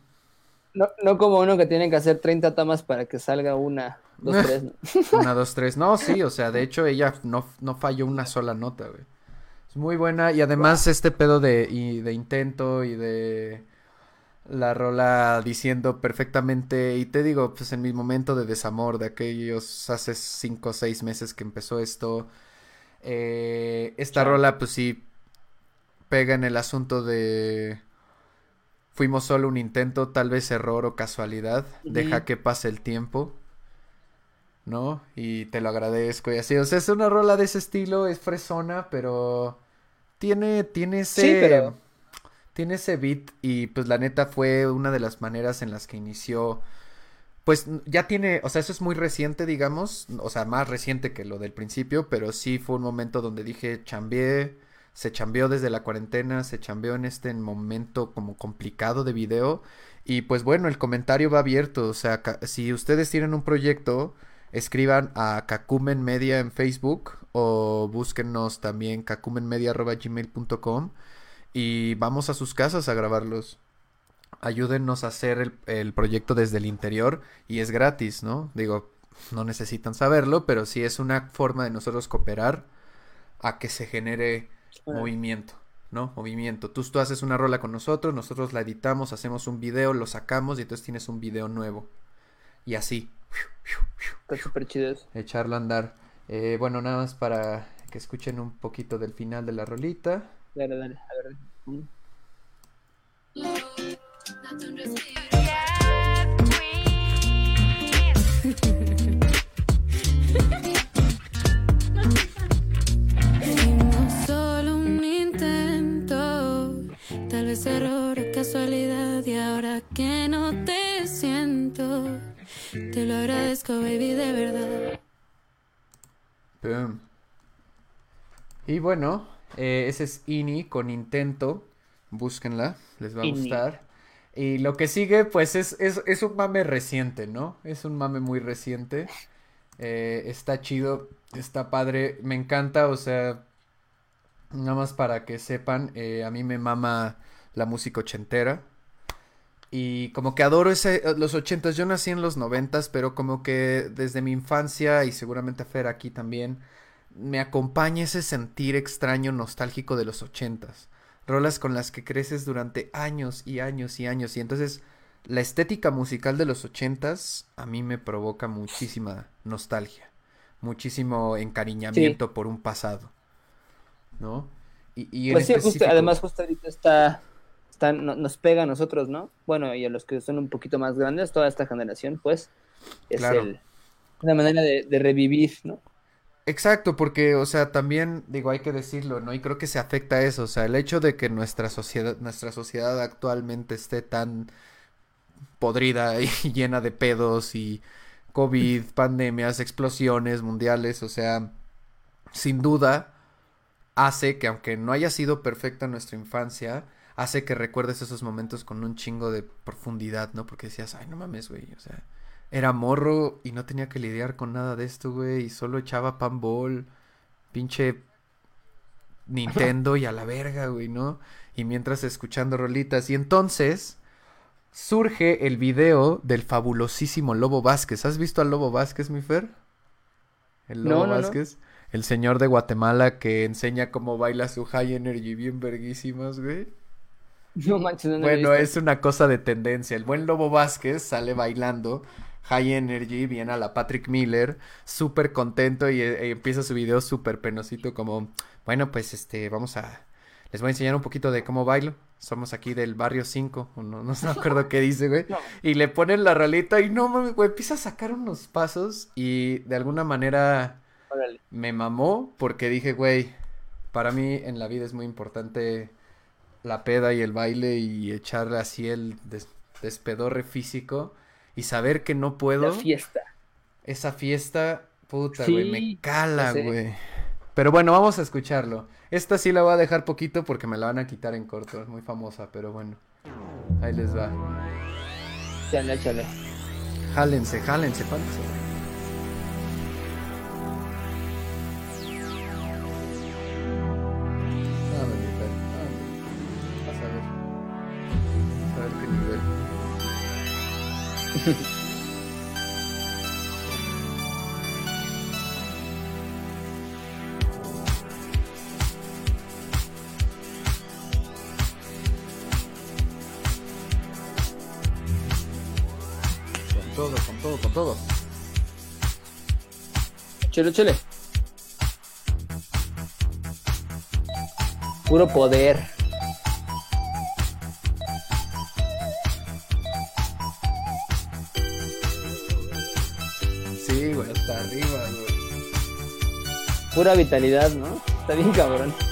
No, no como uno que tiene que hacer 30 tomas para que salga una, dos, tres, ¿no? Una, dos, tres. No, sí, o sea, de hecho ella no, no falló una sola nota, güey. Es muy buena y además este pedo de, y de intento y de la rola diciendo perfectamente, y te digo, pues en mi momento de desamor de aquellos hace cinco o seis meses que empezó esto, eh, esta rola pues sí pega en el asunto de fuimos solo un intento, tal vez error o casualidad, deja que pase el tiempo. ¿No? Y te lo agradezco y así. O sea, es una rola de ese estilo, es fresona, pero tiene, tiene ese. Sí, pero- Tiene ese beat y pues la neta fue una de las maneras en las que inició. Pues ya tiene, o sea, eso es muy reciente, digamos, o sea, más reciente que lo del principio, pero sí fue un momento donde dije, chambeé, se chambeó desde la cuarentena, se chambeó en este momento como complicado de video y pues bueno, el comentario va abierto, o sea, si ustedes tienen un proyecto, escriban a Kakumen Media en Facebook o búsquennos también kakumenmedia.gmail.com y vamos a sus casas a grabarlos. Ayúdennos a hacer el, el proyecto desde el interior y es gratis, ¿no? Digo, no necesitan saberlo, pero sí es una forma de nosotros cooperar a que se genere Movimiento, ¿no? Movimiento. Tú, tú haces una rola con nosotros, nosotros la editamos, hacemos un video, lo sacamos y entonces tienes un video nuevo. Y así, Está súper chido eso. echarlo a andar. Eh, bueno, nada más para que escuchen un poquito del final de la rolita. Dale, dale, a ver. Mm. Tal vez error o casualidad. Y ahora que no te siento, te lo agradezco, baby, de verdad. Y bueno, eh, ese es Ini con intento. Búsquenla, les va a Ini. gustar. Y lo que sigue, pues es, es, es un mame reciente, ¿no? Es un mame muy reciente. Eh, está chido, está padre, me encanta, o sea, nada más para que sepan, eh, a mí me mama la música ochentera. Y como que adoro ese, los ochentas, yo nací en los noventas, pero como que desde mi infancia y seguramente Fer aquí también, me acompaña ese sentir extraño nostálgico de los ochentas. Rolas con las que creces durante años y años y años. Y entonces la estética musical de los ochentas a mí me provoca muchísima nostalgia. Muchísimo encariñamiento por un pasado. ¿No? Y, y Pues sí, justo, además justo ahorita está, no- nos pega a nosotros, ¿no? Bueno, y a los que son un poquito más grandes, toda esta generación, pues, es Claro. el, una manera de, de revivir, ¿no? Exacto, porque, o sea, también, digo, hay que decirlo, ¿no? Y creo que se afecta a eso, o sea, el hecho de que nuestra sociedad, nuestra sociedad actualmente esté tan podrida y llena de pedos y COVID, pandemias, explosiones mundiales, o sea, sin duda hace que aunque no haya sido perfecta nuestra infancia, hace que recuerdes esos momentos con un chingo de profundidad, ¿no? Porque decías, ay, no mames, güey, o sea, era morro y no tenía que lidiar con nada de esto, güey, y solo echaba panball, pinche Nintendo y a la verga, güey, ¿no? Y mientras escuchando rolitas. Y entonces surge el video del fabulosísimo Lobo Vázquez. ¿Has visto al Lobo Vázquez, mi Fer? El Lobo no, no. Vázquez. El señor de Guatemala que enseña cómo baila su high energy bien verguísimas, güey. No manches, no Bueno, es una cosa de tendencia. El buen Lobo Vázquez sale bailando High Energy, viene a la Patrick Miller, súper contento y, eh, empieza su video súper penosito como, bueno, pues este, vamos a, les voy a enseñar un poquito de cómo bailo. Somos aquí del barrio 5, o no, no me acuerdo qué dice, güey. No. Y le ponen la rolita y no mames, güey, empieza a sacar unos pasos y de alguna manera Órale. me mamó porque dije, güey, para mí en la vida es muy importante la peda y el baile y echarle así el des- despedorre físico y saber que no puedo. La fiesta. Esa fiesta, puta, Sí, güey, me cala, güey. Pero bueno, vamos a escucharlo. Esta sí la voy a dejar poquito porque me la van a quitar en corto, es muy famosa, pero bueno. Ahí les va. Chale, chale. Jálense, jálense. con todo, con todo, con todo. Chile, chile. Puro poder. Arriba, güey. Pura vitalidad, ¿no? Está bien cabrón.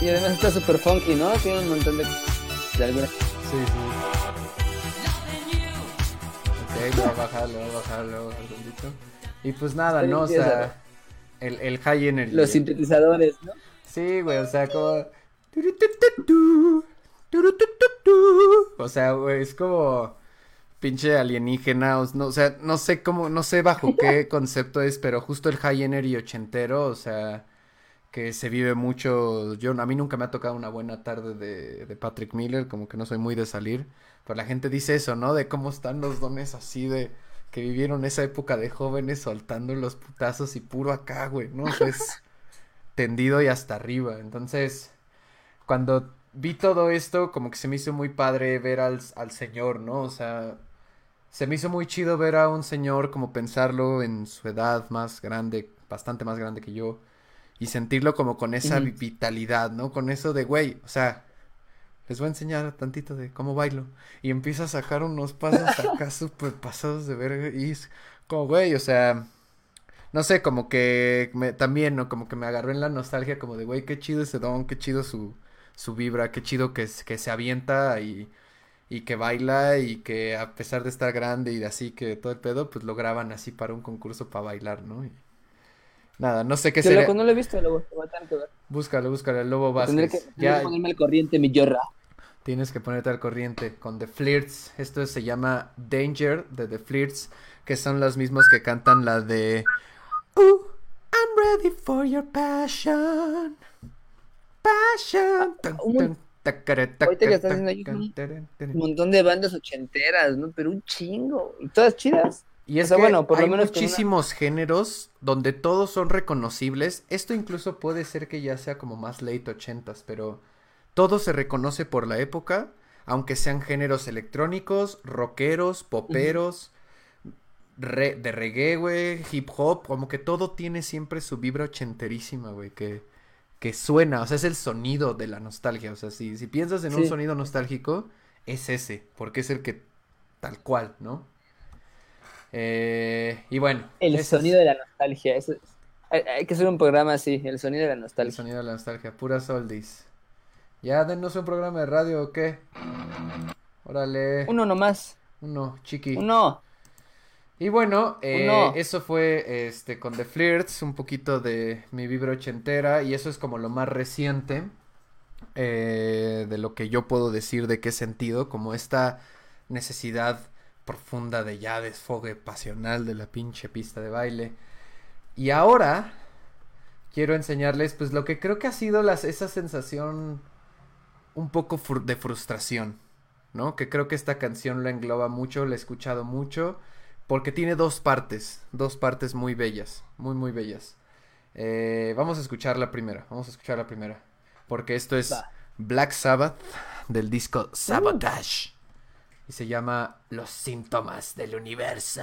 Y además está super funky, ¿no? Tiene un montón de... de alguna- Sí, sí. Ok, lo voy a bajar, lo voy a bajar, lo voy a bajar tantito. Y pues nada, ¿no? O sea, el, el high energy. Los sintetizadores, ¿no? Sí, güey, o sea, como... O sea, güey, es como pinche alienígena, no, o sea, no sé cómo, no sé bajo qué concepto es, pero justo el high energy ochentero, o sea, que se vive mucho, yo, a mí nunca me ha tocado una buena tarde de, de Patrick Miller, como que no soy muy de salir, pero la gente dice eso, ¿no? De cómo están los dones así de que vivieron esa época de jóvenes soltando los putazos y puro acá, güey, ¿no? O sea, es tendido y hasta arriba. Entonces, cuando vi todo esto, como que se me hizo muy padre ver al, al señor, ¿no? O sea, se me hizo muy chido ver a un señor como pensarlo en su edad más grande, bastante más grande que yo, y sentirlo como con esa vitalidad, ¿no? Con eso de, güey, o sea, les voy a enseñar tantito de cómo bailo. Y empieza a sacar unos pasos acá súper pasados de verga y es como, güey, o sea, no sé, como que me, también, ¿no? Como que me agarró en la nostalgia como de, güey, qué chido ese don, qué chido su, su vibra, qué chido que, se avienta y, y que baila y que a pesar de estar grande y de así que todo el pedo, pues lo graban así para un concurso para bailar, ¿no? Y nada, no sé qué sería. loco, no lo he visto, lo voy a tener que ver. Búscalo, búscalo, el Lobo que, Vázquez. que Ya, ponerme al corriente, mi yorra. Tienes que ponerte al corriente con The Flirts. Esto se llama Danger de The Flirts, que son los mismos que cantan la de Ooh, I'm ready for your passion. Passion. Tan, tan, tacare, ahorita que estás haciendo ahí. Un montón de bandas ochenteras, ¿no? Pero un chingo. Y todas chidas. Y es O sea, que bueno, por lo hay menos con una- muchísimos géneros donde todos son reconocibles. Esto incluso puede ser que ya sea como más late ochentas, pero todo se reconoce por la época, aunque sean géneros electrónicos, rockeros, poperos, re- de reggae, güey, hip hop, como que todo tiene siempre su vibra ochenterísima, güey, que, que suena, o sea, es el sonido de la nostalgia, o sea, si, si piensas en un sonido nostálgico, es ese, porque es el que tal cual, ¿no? Eh, y bueno, El es sonido de la nostalgia. Eso es- hay, hay que hacer un programa así, el sonido de la el nostalgia. sonido de la nostalgia, pura oldies. Ya, denos un programa de radio, ¿o qué? Órale, Uno nomás. uno, chiqui. Uno. Y bueno, eh, Uno. eso fue este con The Flirts, un poquito de mi vibra ochentera, y eso es como lo más reciente eh, de lo que yo puedo decir de qué sentido, como esta necesidad profunda de ya desfogue pasional de la pinche pista de baile. Y ahora quiero enseñarles pues lo que creo que ha sido las, esa sensación un poco de frustración, ¿no? Que creo que esta canción la engloba mucho, la he escuchado mucho, porque tiene dos partes, dos partes muy bellas, muy, muy bellas. Eh, vamos a escuchar la primera, vamos a escuchar la primera, porque esto es Va. Black Sabbath del disco Sabotage. Se llama Los síntomas del universo.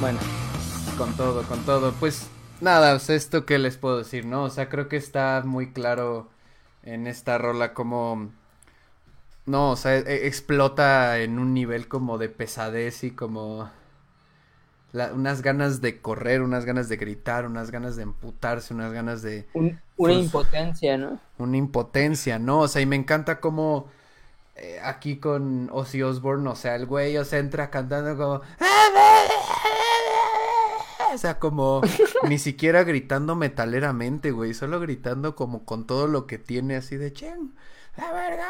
bueno. Con todo, con todo. Pues nada, o sea, esto que les puedo decir, ¿no? O sea, creo que está muy claro en esta rola como... No, o sea, e- explota en un nivel como de pesadez y como... la- unas ganas de correr, unas ganas de gritar, unas ganas de emputarse, unas ganas de... Un- una impotencia, ¿no? una impotencia, ¿no? O sea, y me encanta como eh, aquí con Ozzy Osbourne, o sea, el güey, o sea, entra cantando como... O sea, como ni siquiera gritando metaleramente, güey, solo gritando como con todo lo que tiene así de chen, la verga.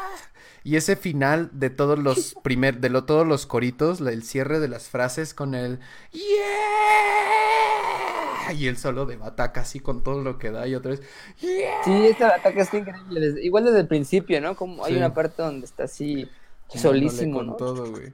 Y ese final de todos los primer, de lo, todos los coritos, la- el cierre de las frases con el yeah y el solo de bataca así con todo lo que da y otra vez yeah. Sí, este ataque está increíble. desde- igual desde el principio, ¿no? Como hay Sí. una parte donde está así solísimo, con ¿no? todo, güey.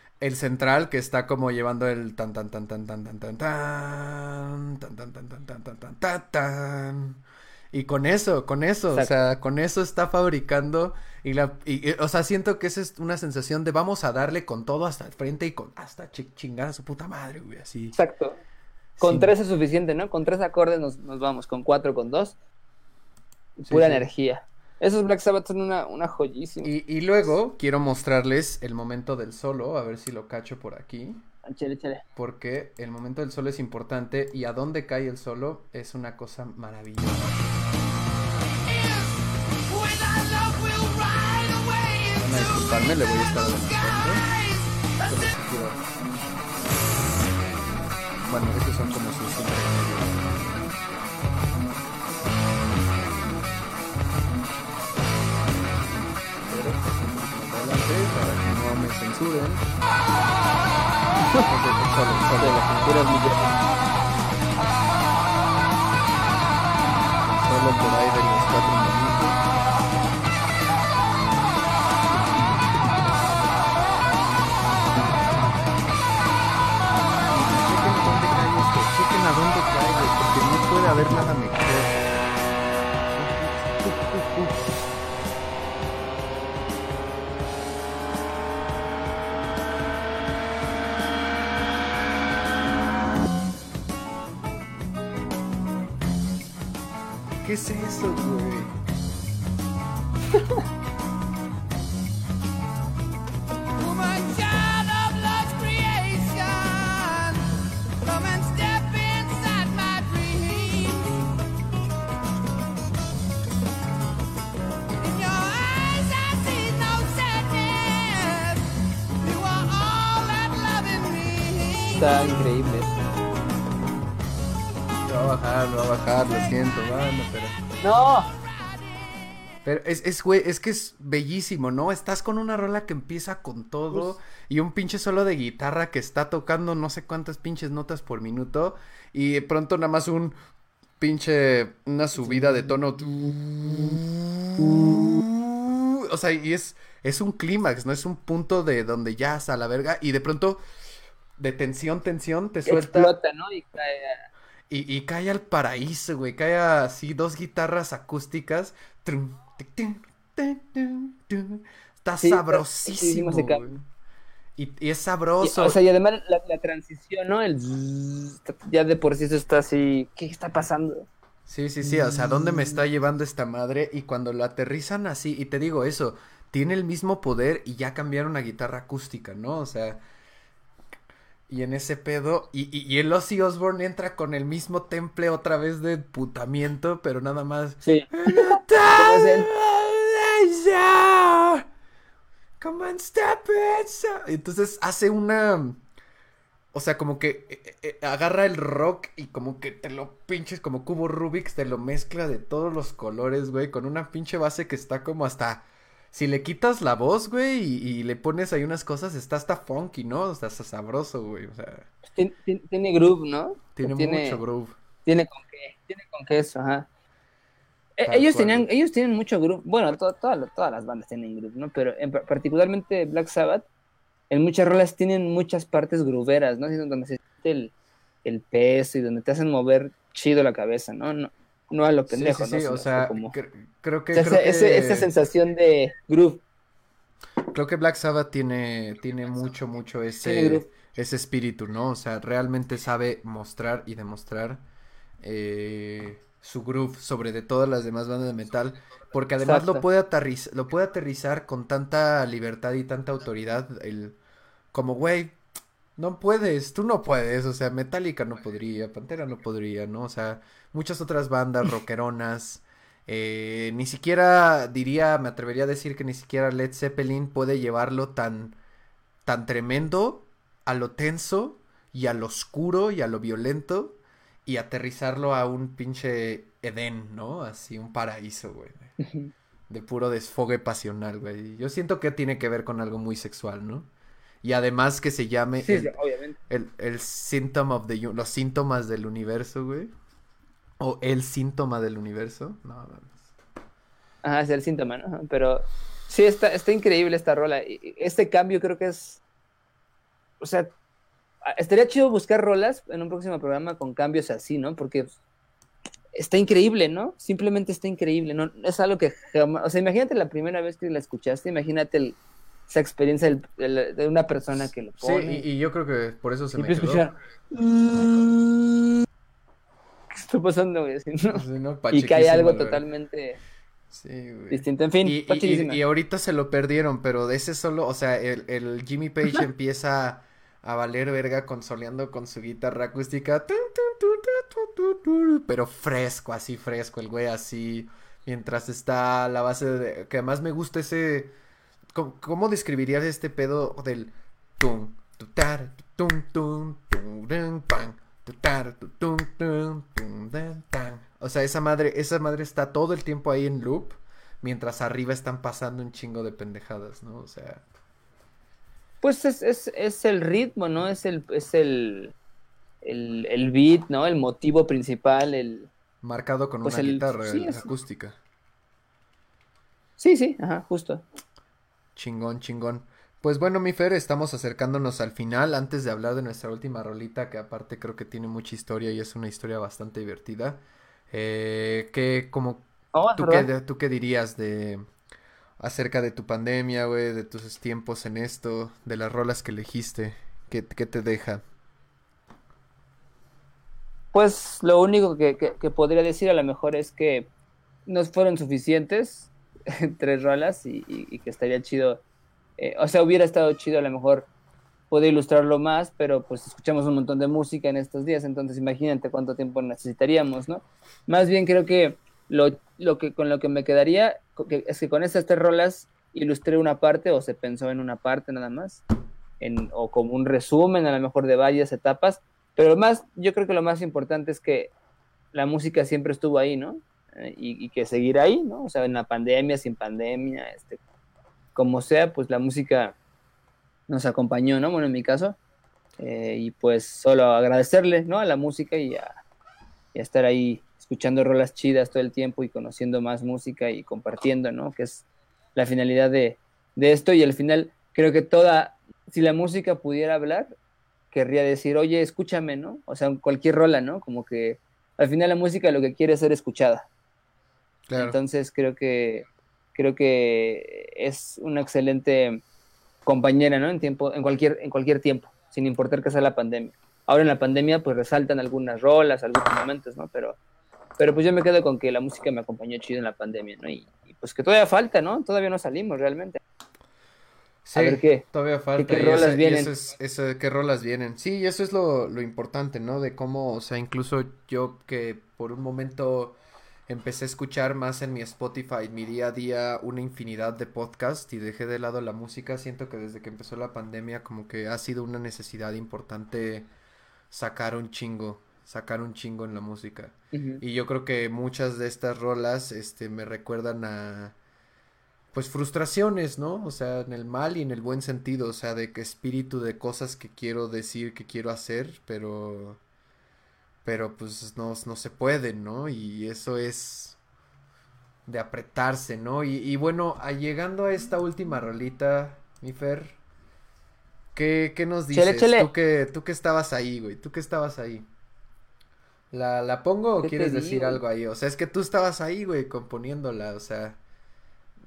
el central que está como llevando el tan tan tan tan tan tan tan tan tan tan tan tan tan tan tan tan tan y con eso, con eso, o sea, con eso está fabricando y la y, o sea, siento que esa es una sensación de vamos a darle con todo hasta el frente y con hasta chi- chingar a su puta madre, güey, así. Exacto. Con tres es suficiente, ¿no? Con tres acordes nos, nos vamos, con cuatro, con dos. Pura energía. Esos Black Sabbath son una, una joyísima. Y, y luego quiero mostrarles el momento del solo, a ver si lo cacho por aquí. Échale, échale. Porque el momento del solo es importante y a dónde cae el solo es una cosa maravillosa. Van a disculparme, le voy a estar adelantando. Bueno, estos son como sus censuren. El solo, solo. Por ahí de los cuatro minutos. Chequen dónde cae esto, chequen a dónde cae, porque no puede haber nada mejor. que sense so. Lo a siento, mano, pero... ¡No! Pero es, es, güey, es que es bellísimo, ¿no? Estás con una rola que empieza con todo y un pinche solo de guitarra que está tocando no sé cuántas pinches notas por minuto y de pronto nada más un pinche, una subida de tono. O sea, y es, es un clímax, ¿no? Es un punto de donde ya hasta la verga y de pronto de tensión, tensión, te suelta Explota, ¿no? Y cae a- y, y cae al paraíso, güey. Cae así dos guitarras acústicas. Está Sí, está- sabrosísimo, sí, música. güey. Y, y es y- sabroso. o sea, y además la, la transición, ¿no? El está- ya de por sí eso está así. ¿Qué está pasando? Sí, sí, sí. O sea, ¿dónde me está llevando esta madre? Y cuando lo aterrizan así, y te digo eso, tiene el mismo poder y ya cambiaron a guitarra acústica, ¿no? O sea. Y en ese pedo, y, y, y el Ozzy Osbourne entra con el mismo temple otra vez de putamiento, pero nada más. Sí. Come on, it. so- Entonces hace una O sea, como que eh, eh, agarra el rock y como que te lo pinches como cubo Rubik's, te lo mezcla de todos los colores, güey, con una pinche base que está como hasta... Si le quitas la voz, güey, y, y le pones ahí unas cosas, está hasta funky, ¿no? O sea, está sabroso, güey. O sea, Tien- tien- Tiene, groove, ¿no? tiene, mucho groove. Tiene con qué, tiene con queso, ajá. E- ellos cual. tenían, ellos tienen mucho groove, bueno, to- todas las- todas las bandas tienen groove, ¿no? Pero en, par- particularmente Black Sabbath, en muchas rolas tienen muchas partes grooveras, ¿no? Así Donde se siente el, el peso y donde te hacen mover chido la cabeza, ¿no? No, no a lo pendejo, sí, sí, sí, ¿no? o sea, como- cre- creo que... o sea, creo ese- que- esa sensación de groove. Creo que Black Sabbath tiene, tiene mucho, mucho ese, ese espíritu, ¿no? O sea, realmente sabe mostrar y demostrar eh, su groove sobre de todas las demás bandas de metal. Porque además lo puede, aterriz- lo puede aterrizar con tanta libertad y tanta autoridad. El, como, güey, no puedes, tú no puedes. O sea, Metallica no podría, Pantera no podría, ¿no? O sea, muchas otras bandas rockeronas. eh, ni siquiera diría, me atrevería a decir que ni siquiera Led Zeppelin puede llevarlo tan, tan tremendo a lo tenso y a lo oscuro y a lo violento y aterrizarlo a un pinche Edén, ¿no? Así, un paraíso, güey. de- De puro desfogue pasional, güey. Yo siento que tiene que ver con algo muy sexual, ¿no? Y además que se llame Sí, el, obviamente. el, el symptom of the u- los síntomas del universo, güey. O el síntoma del universo. No, no. Ajá, es el síntoma, ¿no? Pero sí, está, está increíble esta rola. Este cambio creo que es. O sea, estaría chido buscar rolas en un próximo programa con cambios así, ¿no? Porque está increíble, ¿no? Simplemente está increíble, ¿no? Es algo que jamás. O sea, imagínate la primera vez que la escuchaste, imagínate el- esa experiencia del- del- de una persona que lo Sí, pone. y, y yo creo que por eso se y me quedó. escuchar. ¿Qué está pasando, güey? Así, ¿no? Sí, ¿no? Y que hay algo totalmente Sí, güey. distinto. En fin, Y, y- ahorita se lo perdieron, pero de ese solo, o sea, el, el Jimmy Page empieza a valer verga consoleando con su guitarra acústica, pero fresco, así fresco, el güey así, mientras está la base de, que además me gusta ese, ¿cómo, cómo describirías este pedo del tum, tu, tar, tu, tum, tum, tum, rum, pan, tu, tar, tu, tum, tum, tum, tan? O sea, esa madre, esa madre está todo el tiempo ahí en loop, mientras arriba están pasando un chingo de pendejadas, ¿no? O sea, Pues es, es, es el ritmo, ¿no? Es el, es el, el, el beat, ¿no? El motivo principal, el... marcado con Pues una el- guitarra sí, es- acústica. Sí, sí, ajá, justo. Chingón, chingón. Pues bueno, mi Fer, estamos acercándonos al final. Antes de hablar de nuestra última rolita, que aparte creo que tiene mucha historia y es una historia bastante divertida. Eh, ¿qué, como, Oh, tú, qué, ¿Tú qué dirías de acerca de tu pandemia, güey, de tus tiempos en esto, de las rolas que elegiste? ¿Qué, qué te deja? Pues lo único que, que- que podría decir a lo mejor es que no fueron suficientes tres rolas y, que estaría chido, eh, o sea, hubiera estado chido a lo mejor poder ilustrarlo más, pero pues escuchamos un montón de música en estos días, entonces imagínate cuánto tiempo necesitaríamos, ¿no? Más bien creo que lo, lo que con lo que me quedaría es que con estas tres rolas ilustré una parte o se pensó en una parte nada más, en, o como un resumen a lo mejor de varias etapas, pero más, yo creo que lo más importante es que la música siempre estuvo ahí, ¿no? Eh, y, que seguirá ahí, ¿no? O sea, en la pandemia, sin pandemia, este, como sea, pues la música nos acompañó, ¿no? Bueno, en mi caso. eh, y pues solo agradecerle, ¿no? A la música y a, y a estar ahí escuchando rolas chidas todo el tiempo y conociendo más música y compartiendo, ¿no? Que es la finalidad de, de esto. Y al final, creo que toda, si la música pudiera hablar, querría decir, oye, escúchame, ¿no? O sea, cualquier rola, ¿no? Como que al final la música lo que quiere es ser escuchada. Claro. Entonces creo que creo que es una excelente compañera, ¿no? En tiempo, en cualquier, en cualquier tiempo, sin importar que sea la pandemia. Ahora en la pandemia, pues resaltan algunas rolas, algunos momentos, ¿no? Pero, pero pues yo me quedo con que la música me acompañó chido en la pandemia, ¿no? Y, y pues que todavía falta, ¿no? Todavía no salimos realmente. Sí, ver qué- todavía falta. qué y rolas vienen. eso es- eso- qué rolas vienen. Sí, eso es lo, lo importante, ¿no? De cómo, o sea, incluso yo que por un momento empecé a escuchar más en mi Spotify, mi día a día, una infinidad de podcasts y dejé de lado la música. Siento que desde que empezó la pandemia como que ha sido una necesidad importante sacar un chingo, sacar un chingo en la música. Y yo creo que muchas de estas rolas, este, me recuerdan a, pues, frustraciones, ¿no? O sea, en el mal y en el buen sentido, o sea, de que espíritu de cosas que quiero decir, que quiero hacer, pero, pero, pues, no, no se pueden, ¿no? Y eso es de apretarse, ¿no? Y, y bueno, a- llegando a esta última rolita, mi Fer, ¿qué, qué nos dices? chele. Tú que, tú que estabas ahí, güey, tú que estabas ahí. ¿La, la pongo o ¿Qué te quieres decir digo? algo ahí? O sea, es que tú estabas ahí, güey, componiéndola, o sea,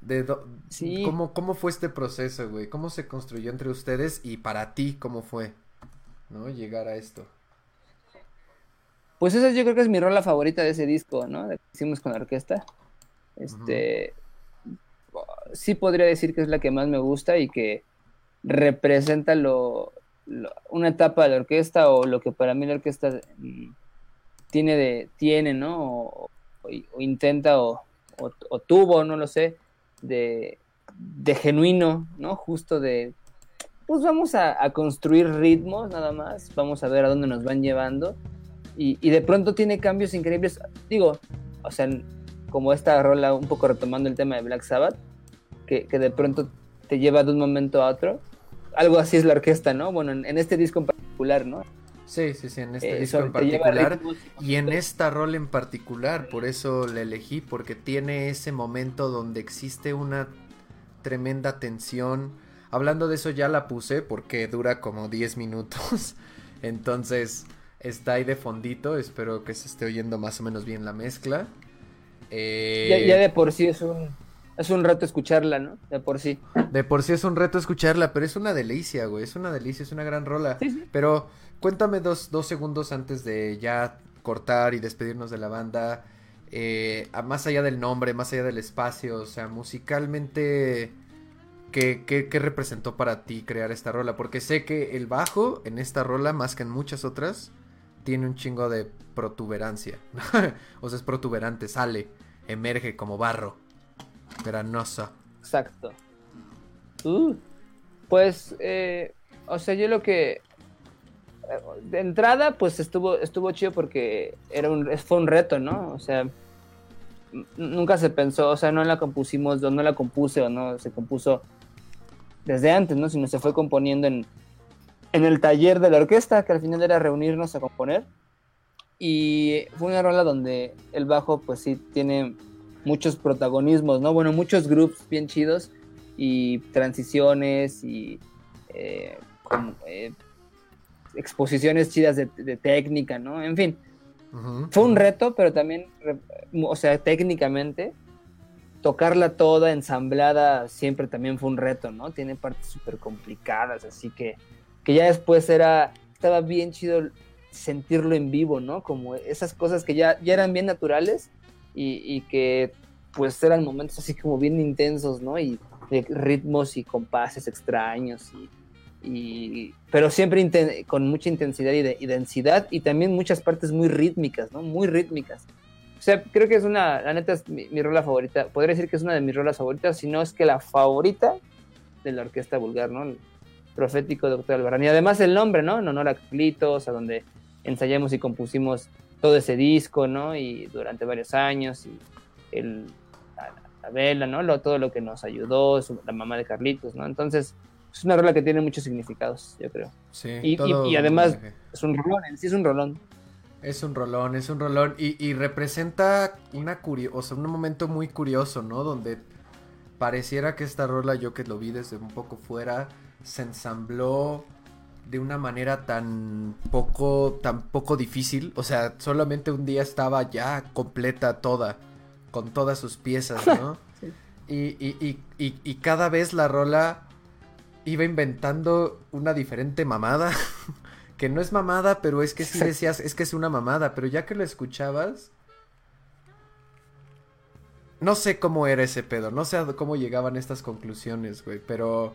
de do- Sí. ¿cómo, cómo fue este proceso, güey? ¿Cómo se construyó entre ustedes y para ti cómo fue, ¿no? Llegar a esto. Pues esa yo creo que es mi rola favorita de ese disco, ¿no? De que hicimos con la orquesta. Este, sí podría decir que es la que más me gusta y que representa lo, lo- una etapa de la orquesta o lo que para mí la orquesta mm, tiene de tiene, ¿no? O, o- o intenta o, o- o tuvo, no lo sé, de, de genuino, ¿no? Justo de pues vamos a, a construir ritmos nada más, vamos a ver a dónde nos van llevando y, y de pronto tiene cambios increíbles. Digo, o sea, como esta rola, un poco retomando el tema de Black Sabbath, que, que de pronto te lleva de un momento a otro. Algo así es la orquesta, ¿no? Bueno, en, en este disco en particular, ¿no? Sí, sí, sí, en este Eh, disco en particular. ritmos Y en esta rol en particular, por eso la elegí, porque tiene ese momento donde existe una tremenda tensión. Hablando de eso ya la puse porque dura como 10 minutos. Entonces está ahí de fondito. Espero que se esté oyendo más o menos bien la mezcla. Eh, Ya, ya de por sí es un, es un rato escucharla, ¿no? De por sí. de por sí es un reto escucharla, pero es una delicia, güey. Es una delicia, es una gran rola. Sí, sí. Pero cuéntame dos, dos segundos antes de ya cortar y despedirnos de la banda. eh, más allá del nombre, más allá del espacio, o sea, musicalmente, ¿qué, qué, qué representó para ti crear esta rola? Porque sé que el bajo en esta rola, más que en muchas otras, tiene un chingo de protuberancia. o sea, es protuberante, sale, emerge como barro. Granoso. Exacto. Uh, pues, eh, o sea, yo lo que eh, de entrada, pues estuvo, estuvo chido porque era un, fue un reto, ¿no? O sea, nunca se pensó, o sea, no la compusimos, no la compuse o no se compuso desde antes, ¿no? Sino se fue componiendo en, en el taller de la orquesta, que al final era reunirnos a componer. Y fue una rola donde el bajo, pues sí, tiene muchos protagonismos, ¿no? Bueno, muchos groups bien chidos y transiciones y eh, como, eh, exposiciones chidas de, de técnica, ¿no? En fin, Ujú. fue un reto, pero también, o sea, técnicamente, tocarla toda ensamblada siempre también fue un reto, ¿no? Tiene partes súper complicadas, así que, que ya después era, estaba bien chido sentirlo en vivo, ¿no? Como esas cosas que ya, ya eran bien naturales y, y que pues eran momentos así como bien intensos, ¿no? Y de ritmos y compases extraños y, y- pero siempre con mucha intensidad y, de- y densidad y también muchas partes muy rítmicas, ¿no? Muy rítmicas. O sea, creo que es una, la neta es mi, mi rola favorita. Podría decir que es una de mis rolas favoritas, si no es que la favorita de la orquesta vulgar, ¿no? Profético Doctor Albarrán. Y además el nombre, ¿no? En honor a Clitos, a donde ensayamos y compusimos todo ese disco, ¿no? Y durante varios años, y el, la, la vela, ¿no? Lo, todo lo que nos ayudó, su- la mamá de Carlitos, ¿no? Entonces, es una rola que tiene muchos significados, yo creo. Sí, Y- y- todo y además- Es un rolón, en sí es un rolón. Es un rolón, es un rolón y, y representa una curio o sea, un momento muy curioso, ¿no? Donde pareciera que esta rola, yo que lo vi desde un poco fuera, se ensambló de una manera tan poco, tan poco difícil. O sea, solamente un día estaba ya completa toda, con todas sus piezas, ¿no? Sí. y, y, y, y, cada vez la rola iba inventando una diferente mamada. que no es mamada, pero es que sí decías, es que es una mamada, pero ya que lo escuchabas, no sé cómo era ese pedo, no sé cómo llegaban estas conclusiones, güey, pero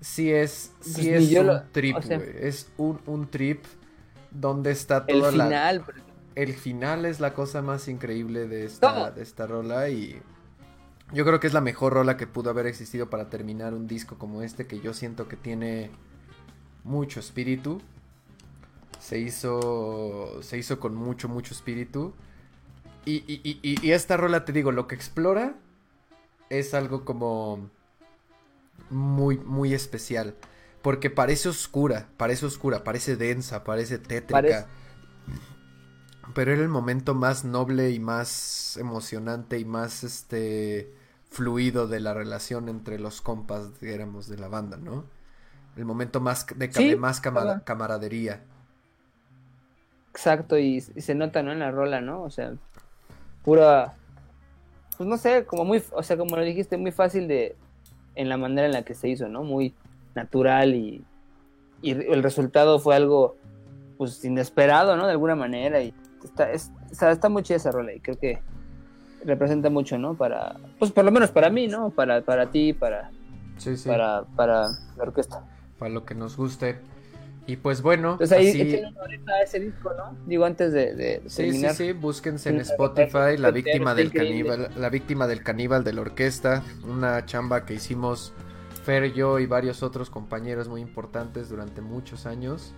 sí es, sí Pues es un lo- trip, o sea- güey, es un, un trip donde está El toda la, final, por ejemplo. el final es la cosa más increíble de esta, de esta rola y yo creo que es la mejor rola que pudo haber existido para terminar un disco como este que yo siento que tiene mucho espíritu. Se hizo, se hizo con mucho, mucho espíritu. Y- y- y- y esta rola, te digo, lo que explora es algo como muy, muy especial. Porque parece oscura, parece oscura, parece densa, parece tétrica. Parece- Pero era el momento más noble y más emocionante y más este fluido de la relación entre los compas, éramos de la banda, ¿no? El momento más de, Sí, más camaradería. Exacto, y, y se nota, ¿no? En la rola, ¿no? O sea, pura, pues no sé, como muy, o sea, como lo dijiste, muy fácil de, en la manera en la que se hizo, ¿no? Muy natural y, y el resultado fue algo, pues, inesperado, ¿no? De alguna manera y está, es, sea, está muy chida esa rola y creo que representa mucho, ¿no? Para, pues, por lo menos para mí, ¿no? Para, para ti, para, Sí, sí. para, para la orquesta. Para lo que nos guste. Y pues bueno, Entonces ahí así- a ese disco, ¿no? Digo, antes de, de Sí, sí, terminar. sí, búsquense en Spotify La víctima del caníbal, La víctima del caníbal de la orquesta, una chamba que hicimos Fer, yo y varios otros compañeros muy importantes durante muchos años.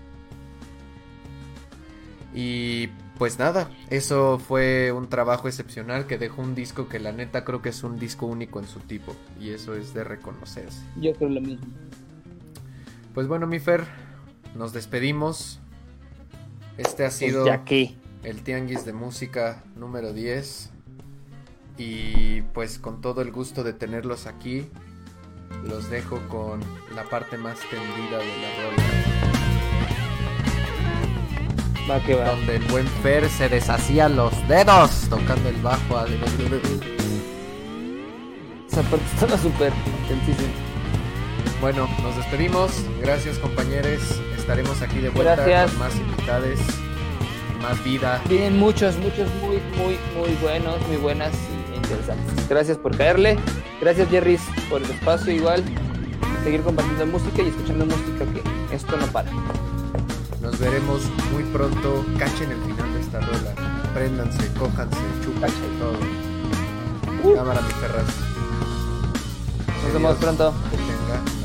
Y pues nada, eso fue un trabajo excepcional que dejó un disco que la neta creo que es un disco único en su tipo y eso es de reconocerse. Yo creo lo mismo. Pues bueno, mi Fer, nos despedimos. Este ha sido ya que. el Tianguis de Música número 10. Y pues con todo el gusto de tenerlos aquí, los dejo con la parte más tendida de la rola. Va que va. Donde el buen Fer se deshacía los dedos tocando el bajo. a- Esa parte estaba súper intensísima. Bueno, nos despedimos. Gracias compañeros. Estaremos aquí de vuelta Gracias. con más invitades, más vida. Vienen muchos, muchos muy, muy, muy buenos, muy buenas y interesantes. Gracias por caerle. Gracias, Jerry, por el espacio. Igual, seguir compartiendo música y escuchando música que esto no para. Nos veremos muy pronto. Cachen el final de esta rola. Préndanse, cójanse, chúpense todo. Cámara, mi perras. Nos vemos pronto. Que tenga